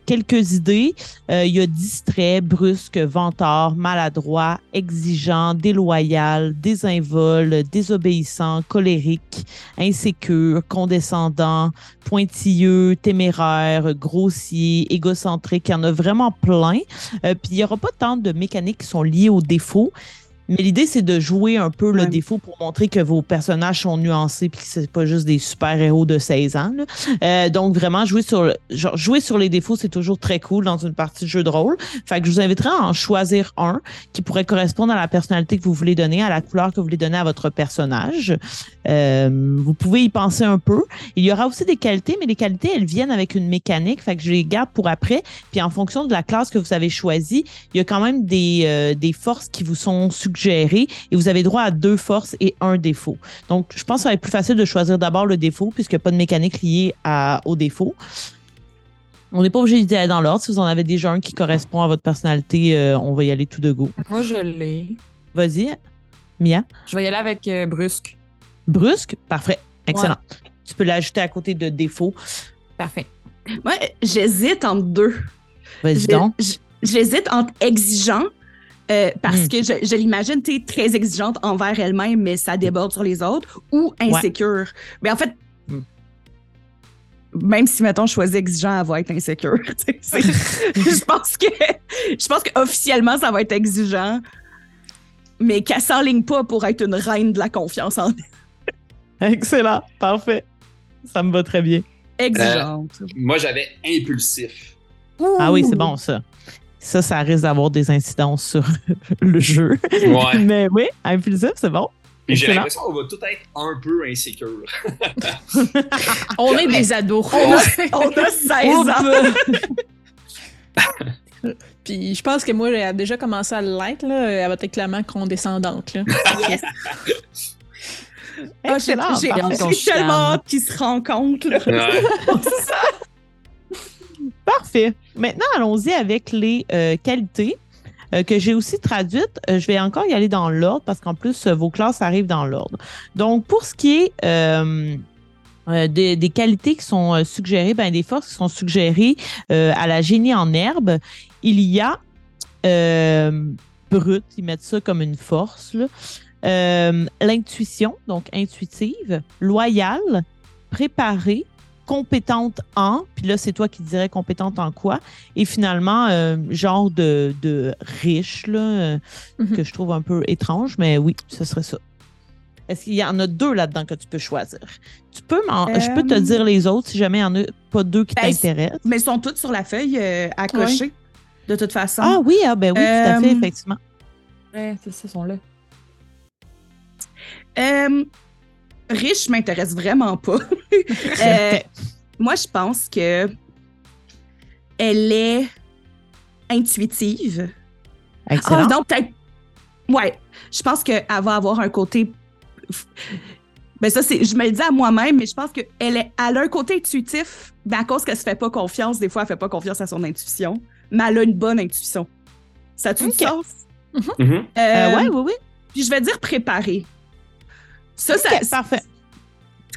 quelques idées. Euh, il y a distrait, brusque, vantard, maladroit, exigeant, déloyal, désinvol, désobéissant, colérique, insécure, condescendant, pointilleux, téméraire, grossier, égocentrique. Il y en a vraiment plein. Euh, Puis il n'y aura pas tant de mécaniques qui sont liées aux défauts. Mais l'idée, c'est de jouer un peu le Ouais. défaut pour montrer que vos personnages sont nuancés puis que c'est pas juste des super-héros de 16 ans. Euh, donc, vraiment, jouer sur, le- genre, jouer sur les défauts, c'est toujours très cool dans une partie de jeu de rôle. Fait que je vous inviterai à en choisir un qui pourrait correspondre à la personnalité que vous voulez donner, à la couleur que vous voulez donner à votre personnage. Euh, vous pouvez y penser un peu. Il y aura aussi des qualités, mais les qualités, elles viennent avec une mécanique. Fait que je les garde pour après. Puis en fonction de la classe que vous avez choisie, il y a quand même des, euh, des forces qui vous sont suggérées et vous avez droit à deux forces et un défaut. Donc, je pense que ça va être plus facile de choisir d'abord le défaut puisqu'il n'y a pas de mécanique liée à, au défaut. On n'est pas obligé d'y aller dans l'ordre. Si vous en avez déjà un qui correspond à votre personnalité, euh, on va y aller tout de go. Moi, je l'ai. Vas-y, Mia. Je vais y aller avec euh, Brusque. Brusque, parfait. Excellent. Tu peux l'ajouter à côté de défaut. Parfait. Moi, j'hésite entre deux. Vas-y donc. J'hésite entre exigeant, euh, parce Hmm. que je, je l'imagine, tu es très exigeante envers elle-même, mais ça déborde sur les autres, ou insécure. Mais en fait, même si, mettons, je choisis exigeant, elle va être insécure. <laughs> <laughs> je pense que je pense qu'officiellement, ça va être exigeant, mais qu'elle s'enligne pas pour être une reine de la confiance en Excellent. Parfait. Ça me va très bien. exigeante. Moi, j'avais impulsif. Ah oui, c'est bon, ça. Ça, ça risque d'avoir des incidences sur <laughs> le jeu. Ouais. Mais oui, impulsif, c'est bon. J'ai l'impression qu'on va tout être un peu insécure. <laughs> On est des ados. On a <laughs> 16 ans. Puis je pense que moi, elle a déjà commencé à l'être. là. Elle va être clairement condescendante. Là. Ah, j'ai-. J'ai j'ai tellement hâte qu'ils se rencontrent. là. Ouais. Parfait. Maintenant, allons-y avec les euh, qualités euh, que j'ai aussi traduites. Euh, je vais encore y aller dans l'ordre parce qu'en plus, vos classes arrivent dans l'ordre. Donc, pour ce qui est. des, qualités qui sont suggérées, ben, des forces qui sont suggérées à la génie en herbe. Il y a brut, ils mettent ça comme une force. L'intuition, donc intuitive, loyale, préparée, compétente en, puis là, c'est toi qui dirais compétente en quoi, et finalement, euh, genre de, de riche, là, euh, Mhm. que je trouve un peu étrange, mais oui, ce serait ça. Est-ce qu'il y en a deux là-dedans que tu peux choisir? Tu peux m'en- Je peux te Euh, dire les autres si jamais il n'y en a pas deux qui Ben, t'intéressent. Mais ils sont toutes sur la feuille euh, à cocher, de toute façon. Ah oui, ah ben oui, tout à fait, Euh, effectivement. Ouais, c'est ça, sont là. Riche m'intéresse vraiment pas. <laughs> Euh, moi, je pense que elle est intuitive. Excellent. Ah, non, peut-être. Ouais. Je pense qu'elle va avoir un côté. Ben, ça, c'est. Je me le dis à moi-même, mais je pense qu'elle est... elle a un côté intuitif, mais à cause qu'elle se fait pas confiance, des fois, elle fait pas confiance à son intuition, mais elle a une bonne intuition. Ça a-tu Ok. du sens? Euh, Euh, ouais, oui, oui. Puis je vais dire préparé. Ça, ça, Ok, parfait.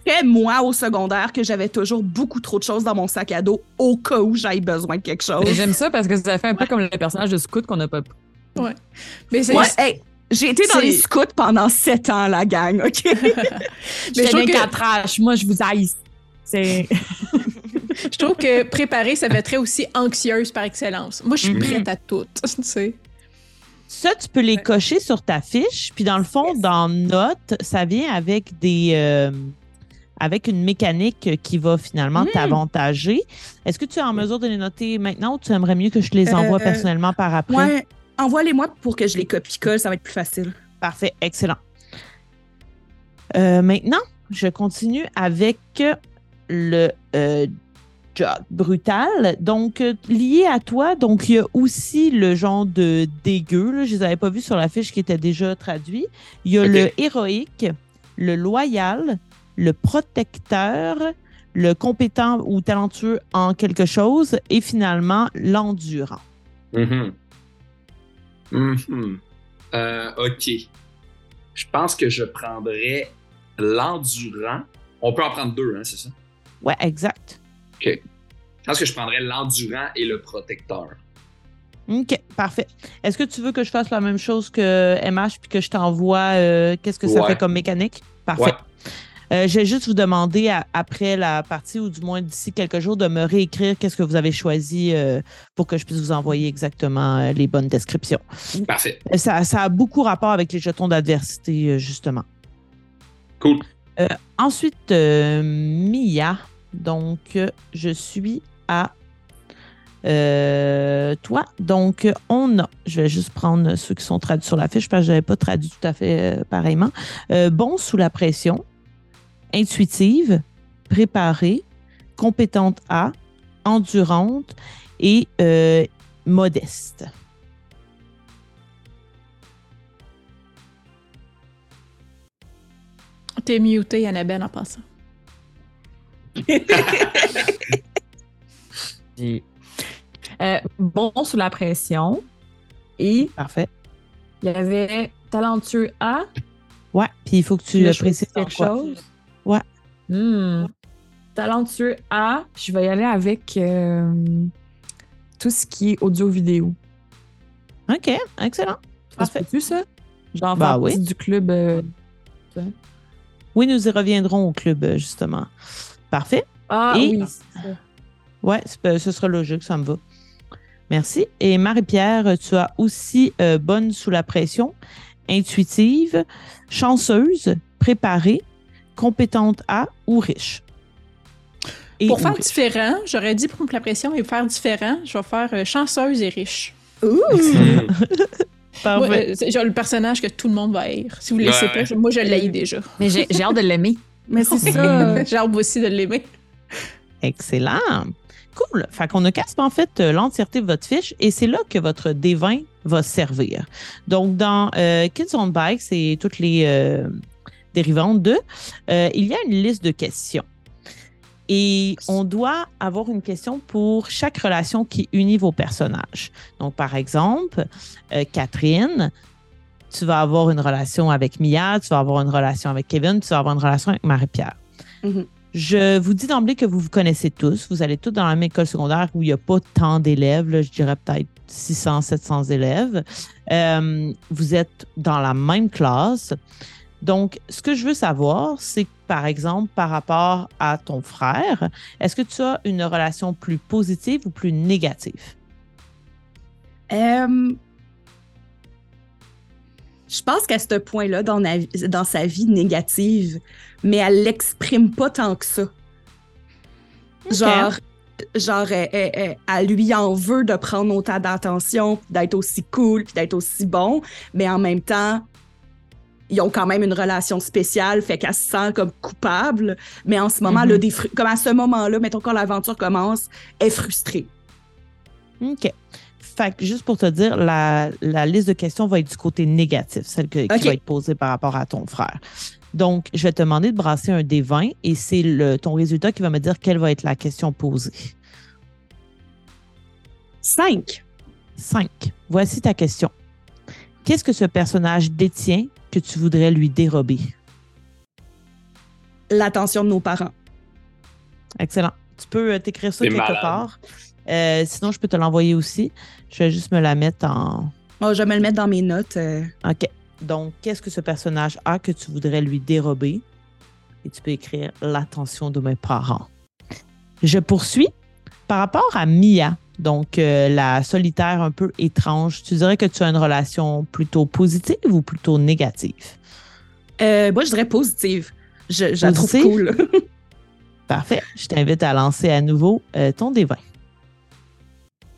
très moi au secondaire que j'avais toujours beaucoup trop de choses dans mon sac à dos au cas où j'aille besoin de quelque chose. J'aime ça parce que ça fait un peu comme le personnage de Scout qu'on n'a pas pris. Mais c'est Ouais, hey, j'ai été dans les scouts pendant sept ans, la gang, OK? <laughs> Mais je trouve que- trash. Moi, je vous haïs. C'est. <laughs> Je trouve que préparer, ça fait très aussi anxieuse par excellence. Moi, je suis Mhm. prête à tout, <laughs> tu sais. Ça, tu peux les cocher sur ta fiche. Puis dans le fond, dans Notes, ça vient avec des. euh, avec une mécanique qui va finalement Mm. t'avantager. Est-ce que tu es en mesure de les noter maintenant ou tu aimerais mieux que je les envoie Euh, personnellement par après? Ouais, envoie-les-moi pour que je les copie-colle, ça va être plus facile. Parfait, excellent. Euh, maintenant, je continue avec le brutal. Donc, euh, lié à toi, donc il y a aussi le genre de dégueu. Là, je les avais pas vus sur la fiche qui était déjà traduit. Il y a le héroïque, le loyal, le protecteur, le compétent ou talentueux en quelque chose et finalement l'endurant. Mhm. Mhm. Euh, ok. Je pense que je prendrais l'endurant. On peut en prendre deux, hein, c'est ça? Ouais, exact. Je pense que je prendrais l'endurant et le protecteur. OK, parfait. Est-ce que tu veux que je fasse la même chose que MH puis que je t'envoie euh, qu'est-ce que ça Ouais. fait comme mécanique? Parfait. Ouais. Euh, je vais juste vous demander à- après la partie ou du moins d'ici quelques jours de me réécrire qu'est-ce que vous avez choisi euh, pour que je puisse vous envoyer exactement euh, les bonnes descriptions. Parfait. Ça, ça a beaucoup rapport avec les jetons d'adversité, justement. Cool. Ensuite, Mia. Donc, je suis à euh, toi. Donc, on a, je vais juste prendre ceux qui sont traduits sur la fiche parce que je n'avais pas traduit tout à fait euh, pareillement. Euh, bon sous la pression, intuitive, préparée, compétente à, endurante et modeste. T'es muté, Annabelle, en passant. Euh, bon sous la pression. Et Parfait. il y avait talentueux à. Ouais, puis il faut que tu Tu le précises quelque quoi. chose. Ouais. Hmm. Talentueux à. Je vais y aller avec euh, tout ce qui est audio-vidéo. OK, excellent. Parfait. peut-tu, ça? Genre, Bah oui. du club. euh, Oui, nous y reviendrons au club, justement. Parfait. Ah Et- oui. Ouais, pas- ce sera logique, ça me va. Merci. Et Marie-Pierre, tu as aussi euh, bonne sous la pression, intuitive, chanceuse, préparée, compétente à ou riche. Et Pour ou faire riche. différent, j'aurais dit pour la pression et faire différent, je vais faire euh, chanceuse et riche. Ouh! <laughs> Moi, Parfait. euh, genre le personnage que tout le monde va haïr. Si vous ne le Ouais, laissez pas, je- moi je l'haïs <laughs> déjà. Mais j'ai hâte de l'aimer. Mais c'est ça. <laughs> <laughs> J'ai hâte aussi de l'aimer. Excellent. Cool. Fait qu'on a quasiment en fait euh, l'entièreté de votre fiche et c'est là que votre D20 va servir. Donc, dans euh, Kids on Bikes et toutes les euh, dérivantes de, euh, il y a une liste de questions. Et on doit avoir une question pour chaque relation qui unit vos personnages. Donc, par exemple, Catherine, tu vas avoir une relation avec Mia, tu vas avoir une relation avec Kevin, tu vas avoir une relation avec Marie-Pierre. Mhm. Je vous dis d'emblée que vous vous connaissez tous. Vous allez tous dans la même école secondaire où il n'y a pas tant d'élèves. Je dirais peut-être 600, 700 élèves. Euh, vous êtes dans la même classe. Donc, ce que je veux savoir, c'est par exemple, par rapport à ton frère, est-ce que tu as une relation plus positive ou plus négative? Euh, je pense qu'à ce point-là, dans, sa vie négative, mais elle l'exprime pas tant que ça. Genre, genre elle, elle- elle- elle lui en veut de prendre autant d'attention, d'être aussi cool, puis d'être aussi bon, mais en même temps, ils ont quand même une relation spéciale, fait qu'elle se sent comme coupable. Mais en ce moment, Mhm. là, des fru- comme à ce moment-là, mettons quand l'aventure commence, elle est frustrée. OK. Fait que juste pour te dire, la, la liste de questions va être du côté négatif, celle que- qui va être posée par rapport à ton frère. Donc, je vais te demander de brasser un des 20 et c'est le- ton résultat qui va me dire quelle va être la question posée. Cinq. 5. Voici ta question. Qu'est-ce que ce personnage détient que tu voudrais lui dérober? L'attention de nos parents. Excellent. Tu peux euh, t'écrire ça quelque malade. part. Euh, sinon, je peux te l'envoyer aussi. Je vais juste me la mettre en, Oh, je vais me le mettre dans mes notes. euh. OK. Donc, qu'est-ce que ce personnage a que tu voudrais lui dérober? Et tu peux écrire l'attention de mes parents. Je poursuis. Par rapport à Mia, donc euh, la solitaire un peu étrange, tu dirais que tu as une relation plutôt positive ou plutôt négative? Euh, moi, je dirais positive. Je, je la trouve cool. <laughs> Parfait. Je t'invite à lancer à nouveau ton D20.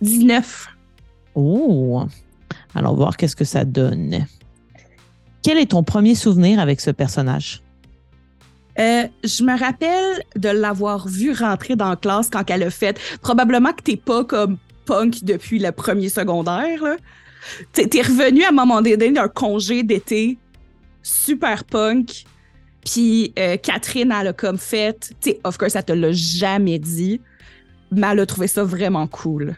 19. Oh! Allons voir qu'est-ce que ça donne. Quel est ton premier souvenir avec ce personnage? Euh, je me rappelle de l'avoir vue rentrer dans la classe quand elle a fait. Probablement que t'es pas comme punk depuis le premier secondaire. T'es t'es revenu à un moment donné d'un congé d'été super punk. Puis euh, Catherine, elle a comme fait. Tu of course, elle te l'a jamais dit. Mais elle a trouvé ça vraiment cool.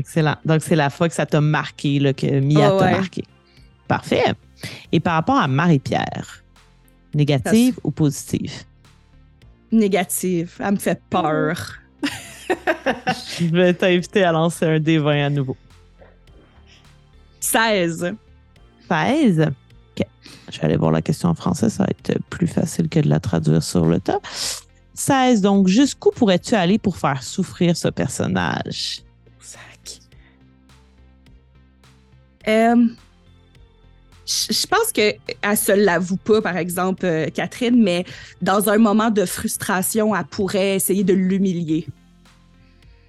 Excellent. Donc, c'est la fois que ça t'a marqué, là, que Mia Ah t'a ouais. marqué. Parfait. Et par rapport à Marie-Pierre, négative ou positive? Négative. Elle me fait peur. <laughs> Je vais t'inviter à lancer un D20 à nouveau. 16. 16. OK. Je vais aller voir la question en français. Ça va être plus facile que de la traduire sur le tas. 16. Donc, jusqu'où pourrais-tu aller pour faire souffrir ce personnage? Euh, je pense qu'elle se l'avoue pas, par exemple, euh, Catherine, mais dans un moment de frustration, elle pourrait essayer de l'humilier.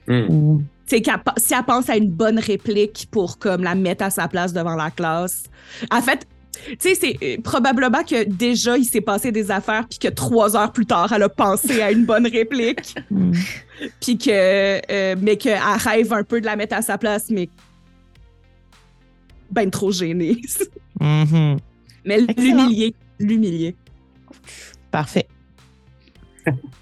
Ou- Tu sais, qu'elle pe- si elle pense à une bonne réplique pour comme la mettre à sa place devant la classe. En fait, tu sais, c'est euh, probablement que déjà il s'est passé des affaires puis que trois heures plus tard, elle a pensé à une bonne réplique, Hmm. puis que euh, mais qu'elle rêve un peu de la mettre à sa place, mais ben trop gênée. Mhm. Mais l'humilier, l'humilier. Parfait.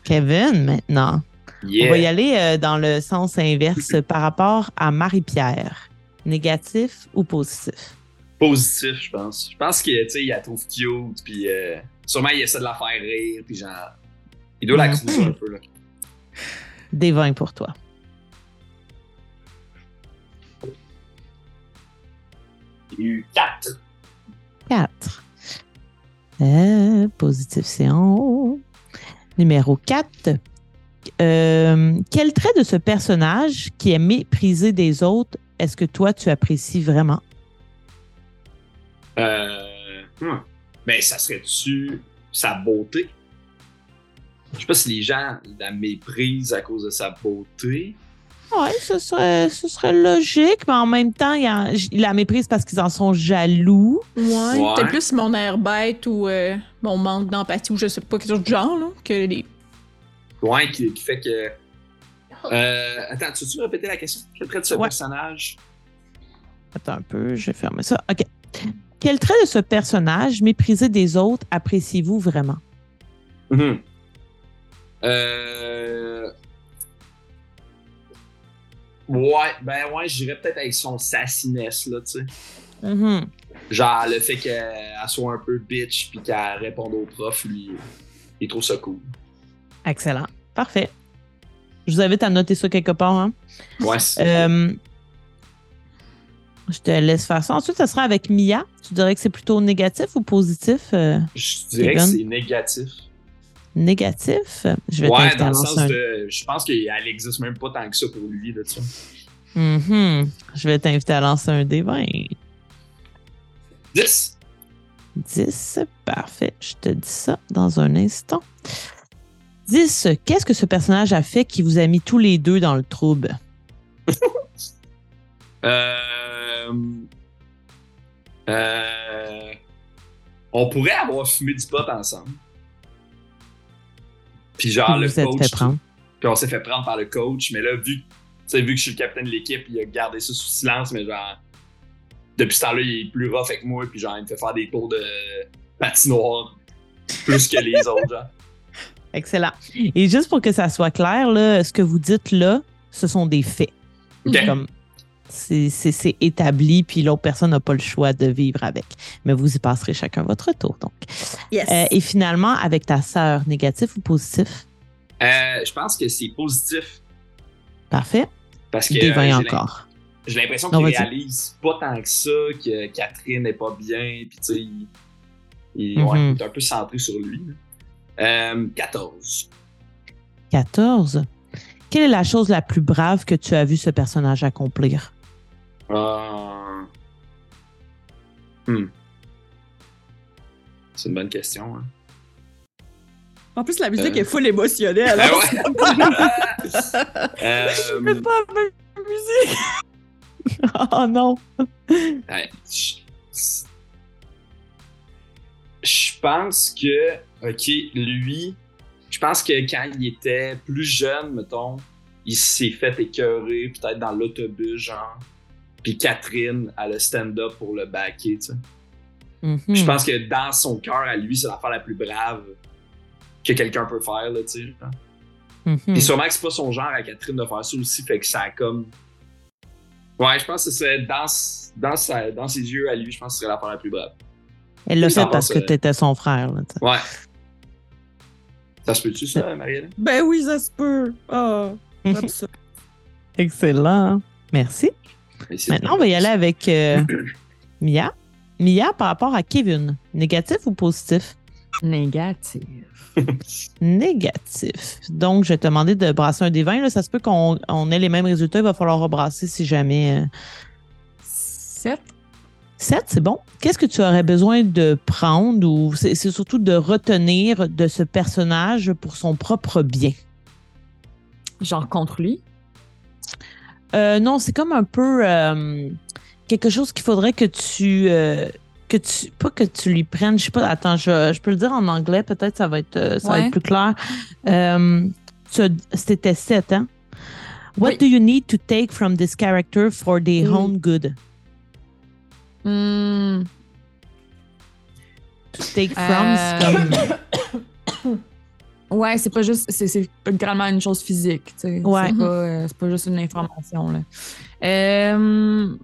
Kevin, maintenant. Yeah. On va y aller euh, dans le sens inverse par rapport à Marie-Pierre. Négatif ou positif? Positif, je pense. Je pense que, tu sais, il la trouve cute, puis euh, sûrement il essaie de la faire rire, puis genre. Il doit la cruiser un peu, là. Des 20 pour toi. Il y a eu 4. 4. Euh, positif, c'est en haut. Numéro 4. quel trait de ce personnage qui est méprisé des autres est-ce que toi, tu apprécies vraiment? Euh. Ben, ça serait-tu sa beauté? Je sais pas si les gens la méprisent à cause de sa beauté. Oui, ce serait, ce serait logique, mais en même temps, il, en- il la méprise parce qu'ils en sont jaloux. Ouais, Ouais. peut-être plus mon air bête ou euh, mon manque d'empathie ou je sais pas, quelque chose du genre, là, que les... Ouais, qui, qui fait que. Euh, attends, tu veux répéter la question? Quel trait de ce Ouais. personnage? Attends un peu, je vais fermer ça. OK. Quel trait de ce personnage, méprisé des autres, appréciez-vous vraiment? Mhm. Euh. Ouais, ben ouais, j'irais peut-être avec son sassiness, là, tu sais. Mhm. Genre, le fait qu'elle soit un peu bitch puis qu'elle réponde au prof, lui. il trouve ça cool. Excellent. Parfait. Je vous invite à noter ça quelque part. Hein? Ouais, c'est- Euh, je te laisse faire ça. Ensuite, ça sera avec Mia. Tu dirais que c'est plutôt négatif ou positif? Euh, je dirais que c'est négatif. Négatif. Je vais Ouais, t'inviter dans à le lancer sens un- de. Je pense qu'elle existe même pas tant que ça pour lui, là, tu. Mhm. Je vais t'inviter à lancer un D20. 10. 10. Parfait. Je te dis ça dans un instant. 10. Qu'est-ce que ce personnage a fait qui vous a mis tous les deux dans le trouble? <laughs> Euh... Euh... On pourrait avoir fumé du pot ensemble. Puis genre, Vous le coach. fait prendre. Puis on s'est fait prendre par le coach. Mais là, vu, vu que je suis le capitaine de l'équipe, il a gardé ça sous silence. Mais genre, depuis ce temps-là, il est plus rough avec moi. Puis genre, il me fait faire des tours de patinoire plus que les autres, genre. <laughs> Excellent. Et juste pour que ça soit clair, là, ce que vous dites là, ce sont des faits. Ok. Comme c'est établi, puis l'autre personne n'a pas le choix de vivre avec. Mais vous y passerez chacun votre tour. Donc. Yes. Euh, et finalement, avec ta sœur, négatif ou positif? Euh, je pense que c'est positif. Parfait. Parce que euh, 20 j'ai l'im- encore. J'ai l'impression qu'il réalise pas tant que ça, que Catherine n'est pas bien, puis tu sais, il, il- ouais, Mhm. il est un peu centré sur lui. là. Euh, 14. 14. Quelle est la chose la plus brave que tu as vu ce personnage accomplir? Euh, hmm. C'est une bonne question. Hein. En plus, la musique euh, est full émotionnelle. Ben alors- <laughs> ouais. Euh, C'est pas la même musique. <laughs> oh non! Ouais, je- Je pense que, OK, lui, je pense que quand il était plus jeune, mettons, il s'est fait écœurer, peut-être dans l'autobus, genre. Puis Catherine, elle a stand-up pour le backer, tu sais. Mhm. Je pense que dans son cœur, à lui, c'est l'affaire la plus brave que quelqu'un peut faire, là, tu sais. Mhm. Puis sûrement que c'est pas son genre à Catherine de faire ça aussi, fait que ça a comme. Ouais, je pense que c'est dans, dans, sa- dans ses yeux à lui, je pense que ce serait l'affaire la plus brave. Elle l'a fait parce que ça. tu étais son frère. là, tu sais. Ouais. Ça se peut-tu, ça, Marielle? Ben oui, ça se peut. Ah, <laughs> ça. Excellent. Merci. Maintenant, on va y aller avec euh, <clears throat> Mia. Mia, par rapport à Kevin, négatif ou positif? Négatif. <laughs> Négatif. Donc, je vais te demander de brasser un des 20. Là. Ça se peut qu'on on ait les mêmes résultats. Il va falloir rebrasser si jamais. euh, 7. 7, c'est bon. Qu'est-ce que tu aurais besoin de prendre ou c'est surtout de retenir de ce personnage pour son propre bien? Genre contre lui. Euh, non, c'est comme un peu euh, quelque chose qu'il faudrait que tu. euh, que tu. Pas que tu lui prennes. Je sais pas. Attends, je, je peux le dire en anglais. Peut-être ça va être, ça va être plus clair. C'était 7, hein? What Oui. do you need to take from this character for their Mm. own good? Hmm, To take from, comme. <coughs> Ouais, c'est pas juste. C'est, c'est littéralement une chose physique. tu sais. Ouais. C'est, pas, euh, c'est pas juste une information. Là. Euh,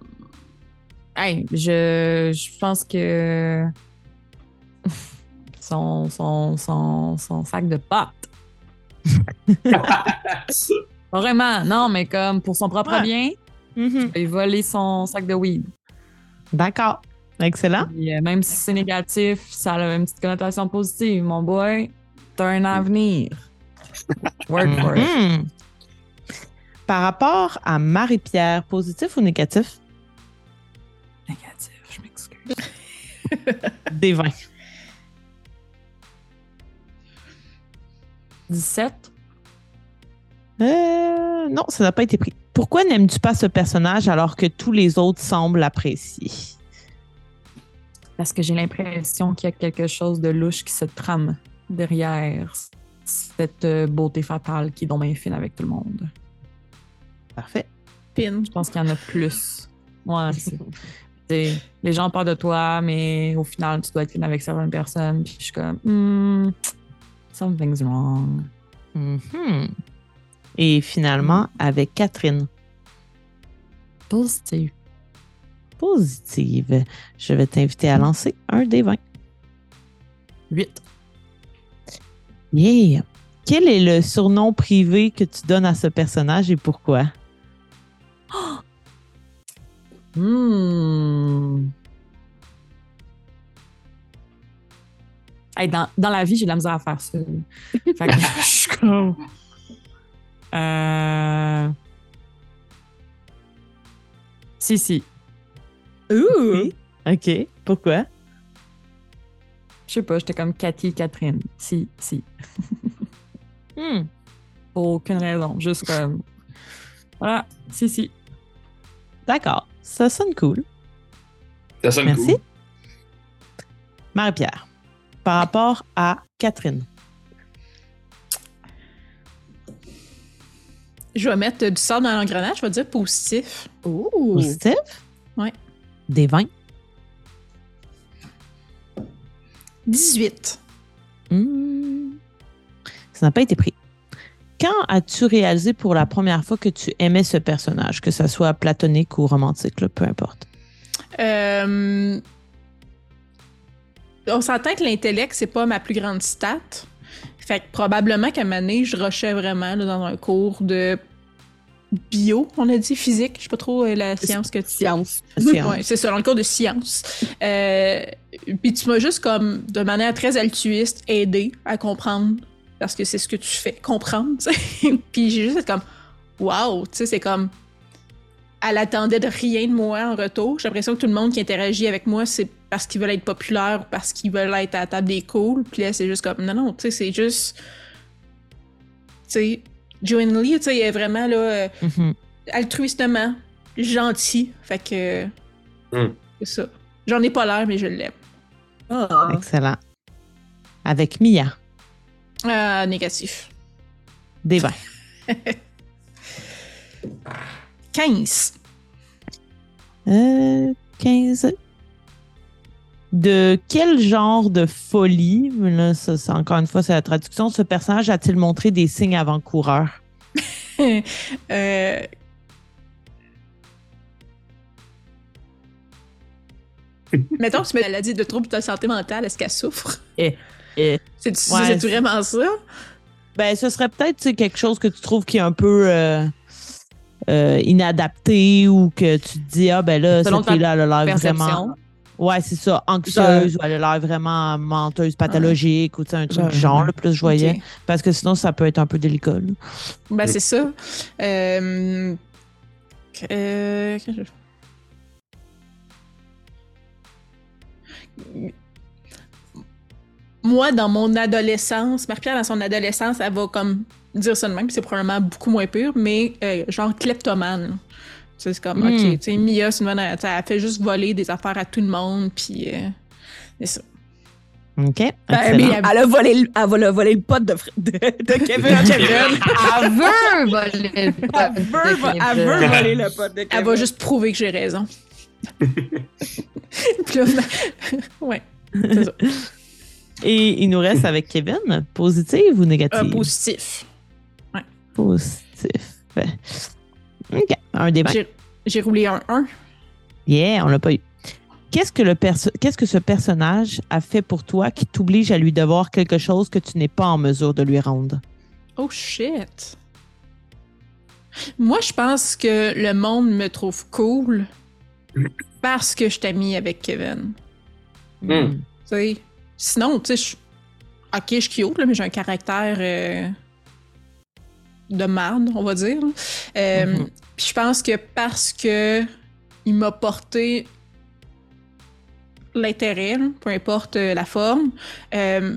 hey, je, je pense que. Son, son, son, son sac de pâtes. <laughs> Pas Vraiment, non, mais comme pour son propre Ouais. bien, Mhm. il volé son sac de weed. D'accord. Excellent. Euh, même si c'est négatif, ça a une petite connotation positive. Mon boy, t'as un avenir. Work for it. Mhm. Par rapport à Marie-Pierre, positif ou négatif? Négatif, je m'excuse. <laughs> Des 20. 17. Euh, non, ça n'a pas été pris. Pourquoi n'aimes-tu pas ce personnage alors que tous les autres semblent l'apprécier? Parce que j'ai l'impression qu'il y a quelque chose de louche qui se trame derrière cette euh, beauté fatale qui est donc bien fine avec tout le monde. Parfait. Pin. Je pense qu'il y en a plus. Ouais, <laughs> les gens parlent de toi, mais au final, tu dois être fine avec certaines personnes. Puis je suis comme, hmm, something's wrong. Mhm. Et finalement, avec Catherine, Positive. positive, je vais t'inviter à lancer un des 20. 8. Yeah. Quel est le surnom privé que tu donnes à ce personnage et pourquoi? <gasps> Hmm. Hey, dans, dans la vie, j'ai de la misère à faire ça. <laughs> fait que je suis comme. Euh... Si, si. Ouh! OK. Pourquoi? Je sais pas, j'étais comme Cathy, Catherine. Si, si. <laughs> Hmm. Pour aucune raison. Juste comme. Voilà, si, si. D'accord. Ça sonne cool. Ça sonne Merci. cool. Marie-Pierre, par rapport à Catherine. Je vais mettre du sable dans l'engrenage, je vais dire positif. Positif? Ouais. Des vins? 18. Hmm. Ça n'a pas été pris. Quand as-tu réalisé pour la première fois que tu aimais ce personnage, que ce soit platonique ou romantique, là, peu importe? Euh, On s'entend que l'intellect, c'est pas ma plus grande stat. Fait que probablement qu'à moment donné, je rushais vraiment là, dans un cours de bio, on a dit physique, je sais pas trop euh, la science que tu Science. <laughs> Science. Ouais, c'est ça, dans le cours de science. Euh, puis tu m'as juste comme, de manière très altruiste, aidé à comprendre, parce que c'est ce que tu fais, comprendre. tu sais. <laughs> puis j'ai juste été comme, wow, tu sais, c'est comme, elle attendait de rien de moi en retour. J'ai l'impression que tout le monde qui interagit avec moi, c'est parce qu'ils veulent être populaires ou parce qu'ils veulent être à la table des cools. Puis là, c'est juste comme, non, non, tu sais, c'est juste. Tu sais, Joanne Lee, tu sais, elle est vraiment là, euh, Mhm. altruistement, gentil. Fait que. Mm. C'est ça. J'en ai pas l'air, mais je l'aime. Ah. Excellent. Avec Mia, Ah, négatif. des vins. <laughs> 15. Euh, 15. De quel genre de folie, là, ça, c'est- encore une fois, c'est la traduction, ce personnage a-t-il montré des signes avant-coureurs? <laughs> Euh, Mettons que tu me l'as dit de troubles de santé mentale, est-ce qu'elle souffre? Eh, eh. <laughs> C'est-tu Ouais, c'est- vraiment ça? Ben, ce serait peut-être tu sais, quelque chose que tu trouves qui est un peu euh, euh, inadapté ou que tu te dis, ah, ben là, cette fille-là, elle a l'air Perception. vraiment. Ouais, c'est ça, anxieuse ou elle a l'air vraiment menteuse, pathologique ou tu sais, un truc Ouais. du genre, là, plus je voyais. Parce que sinon, ça peut être un peu délicat. là. Ben, c'est ça. Euh... euh, qu'est-ce que je- Moi, dans mon adolescence, Marie-Pierre, dans son adolescence, elle va comme dire ça de même, puis c'est probablement beaucoup moins pur, mais euh, genre kleptomane. Là. Tu sais, C'est comme, Mm. ok, tu sais, Mia, c'est une bonne. Elle fait juste voler des affaires à tout le monde, puis. euh, c'est ça. OK? Ben, mais elle a volé, le- elle a volé le pote de, fr- de, de Kevin. Kevin. Elle veut voler le Elle veut, vo- elle veut voler le pote de Kevin. Elle va juste prouver que j'ai raison. <laughs> <laughs> Puis là, ben, ouais. C'est ça. Et il nous reste avec Kevin, positive ou négative? Un positif. Positif. OK. Un débat. J'ai- roulé un 1. Yeah, on l'a pas eu. Qu'est-ce que, le perso- qu'est-ce que ce personnage a fait pour toi qui t'oblige à lui devoir quelque chose que tu n'es pas en mesure de lui rendre? Oh shit. Moi, je pense que le monde me trouve cool parce que je t'ai mis avec Kevin. Hmm. Tu sais, Sinon, tu sais, je- ok, je suis cute, là, mais j'ai un caractère euh, de marde, on va dire. Euh, Mhm. Je pense que parce que il m'a porté l'intérêt, peu importe euh, la forme, euh,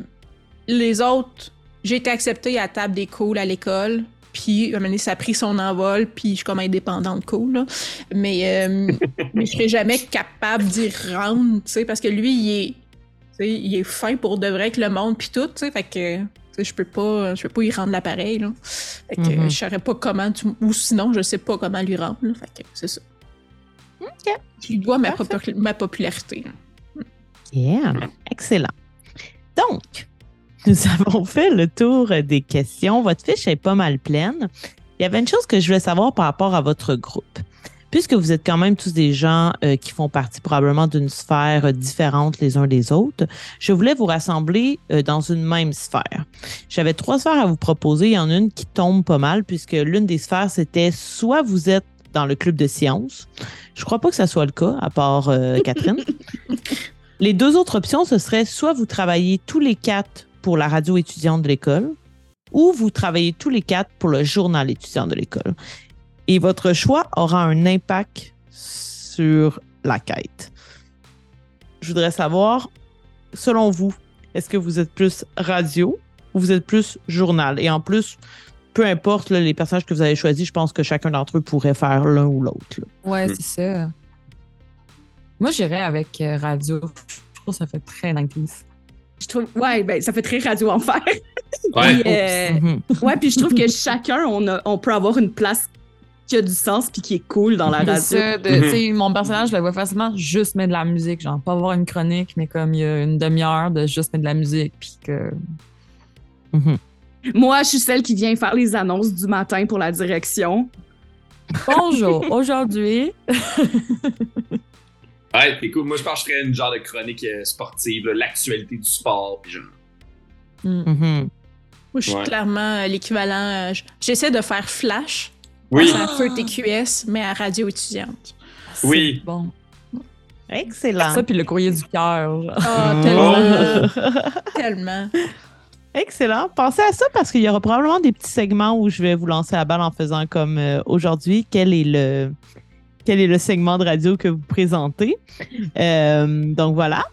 les autres, j'ai été acceptée à la table des à l'école. Puis, à ça a pris son envol, puis je suis comme indépendante cool, là. Mais, euh, <laughs> mais je serais jamais capable d'y rendre, tu sais, parce que lui, il est, il est fin pour de vrai avec le monde, puis tout, tu sais, fait que, je peux pas, je peux pas y rendre l'appareil, là. Fait que Mhm. je saurais pas comment, tu- ou sinon, je sais pas comment lui rendre, là. Fait que c'est ça. OK. Je lui dois ma, popu- ma popularité. Yeah, excellent. Donc, nous <laughs> avons fait le tour des questions. Votre fiche est pas mal pleine. Il y avait une chose que je voulais savoir par rapport à votre groupe. Puisque vous êtes quand même tous des gens euh, qui font partie probablement d'une sphère euh, différente les uns des autres, je voulais vous rassembler euh, dans une même sphère. J'avais trois sphères à vous proposer. Il y en a une qui tombe pas mal, puisque l'une des sphères, c'était soit vous êtes dans le club de sciences. Je crois pas que ça soit le cas, à part euh, <laughs> Catherine. les deux autres options, ce serait soit vous travaillez tous les quatre pour la radio étudiante de l'école, ou vous travaillez tous les quatre pour le journal étudiant de l'école. Et votre choix aura un impact sur la quête. Je voudrais savoir, selon vous, est-ce que vous êtes plus radio ou vous êtes plus journal? Et en plus, peu importe là, les personnages que vous avez choisis, je pense que chacun d'entre eux pourrait faire l'un ou l'autre. Ouais, Mm. c'est ça. Moi, j'irais avec euh, radio. Je trouve que ça fait très 90s. Je trouve, ouais, ben, ça fait très radio enfer. Ouais. Puis, euh, ouais, puis je trouve que chacun, on, a, on peut avoir une place qui a du sens puis qui est cool dans la C'est radio. ça, de- Mhm. tu sais, mon personnage, je le vois facilement juste mettre de la musique. Genre, pas avoir une chronique, mais comme il y a une demi-heure de juste mettre de la musique. Puis que. Mhm. Moi, je suis celle qui vient faire les annonces du matin pour la direction. Bonjour, <laughs> aujourd'hui. Ouais, puis écoute, moi je pense que je ferais une genre de chronique euh, sportive, l'actualité du sport, puis genre. Hmm. Mhm. Moi, je suis Ouais. clairement euh, l'équivalent. euh, J'essaie de faire Flash. Oui, un feu TQS, mais à radio étudiante. Oui. Bon. Excellent. Ça, puis le courrier du cœur. Ah, Mhm. <laughs> tellement. <laughs> tellement. Excellent. Pensez à ça parce qu'il y aura probablement des petits segments où je vais vous lancer la balle en faisant comme euh, aujourd'hui. Quel est le quel est le segment de radio que vous présentez? Euh, donc voilà.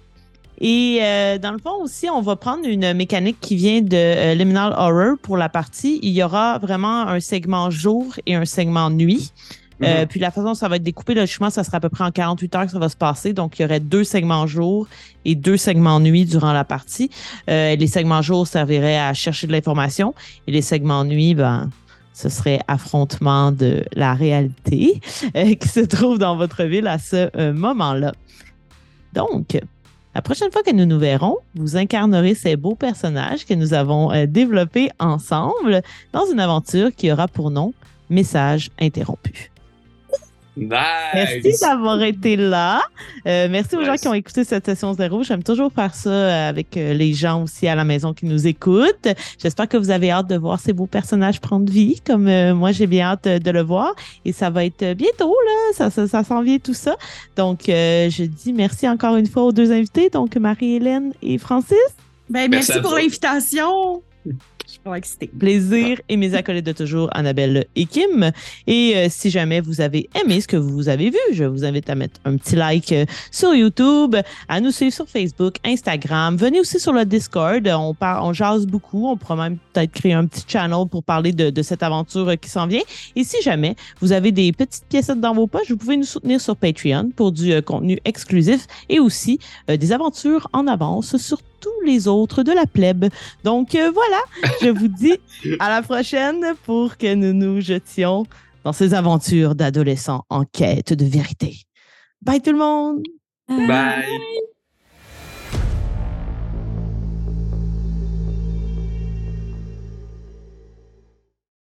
Et euh, dans le fond aussi, on va prendre une mécanique qui vient de euh, Liminal Horror pour la partie. Il y aura vraiment un segment jour et un segment nuit. Euh, Mhm. puis la façon dont ça va être découpé, logiquement, ça sera à peu près en 48 heures que ça va se passer. Donc, il y aurait deux segments jour et deux segments nuit durant la partie. Les segments jour serviraient à chercher de l'information et les segments nuit, ben, ce serait affrontement de la réalité qui se trouve dans votre ville à ce moment-là. Donc, la prochaine fois que nous nous verrons, vous incarnerez ces beaux personnages que nous avons euh, développés ensemble dans une aventure qui aura pour nom Message interrompu. Merci d'avoir été là. Euh, merci aux gens qui ont écouté cette session zéro. J'aime toujours faire ça euh, avec euh, les gens aussi à la maison qui nous écoutent. J'espère que vous avez hâte de voir ces beaux personnages prendre vie, comme euh, moi j'ai bien hâte de le voir. Et ça va être bientôt, là. Ça, ça, ça s'en vient tout ça. Donc, euh, je dis merci encore une fois aux deux invités, donc Marie-Hélène et Francis. Ben, Merci pour l'invitation. Plaisir et mes acolytes de toujours, Annabelle et Kim. Et euh, si jamais vous avez aimé ce que vous avez vu, je vous invite à mettre un petit like euh, sur YouTube, à nous suivre sur Facebook, Instagram. Venez aussi sur le Discord. On, par- on jase beaucoup. On pourra même peut-être créer un petit channel pour parler de, de cette aventure euh, qui s'en vient. Et si jamais vous avez des petites piécettes dans vos poches, vous pouvez nous soutenir sur Patreon pour du euh, contenu exclusif et aussi euh, des aventures en avance sur tous les autres de la plèbe. Donc euh, voilà, je vous dis <laughs> à la prochaine pour que nous nous jetions dans ces aventures d'adolescents en quête de vérité. Bye tout le monde! Bye!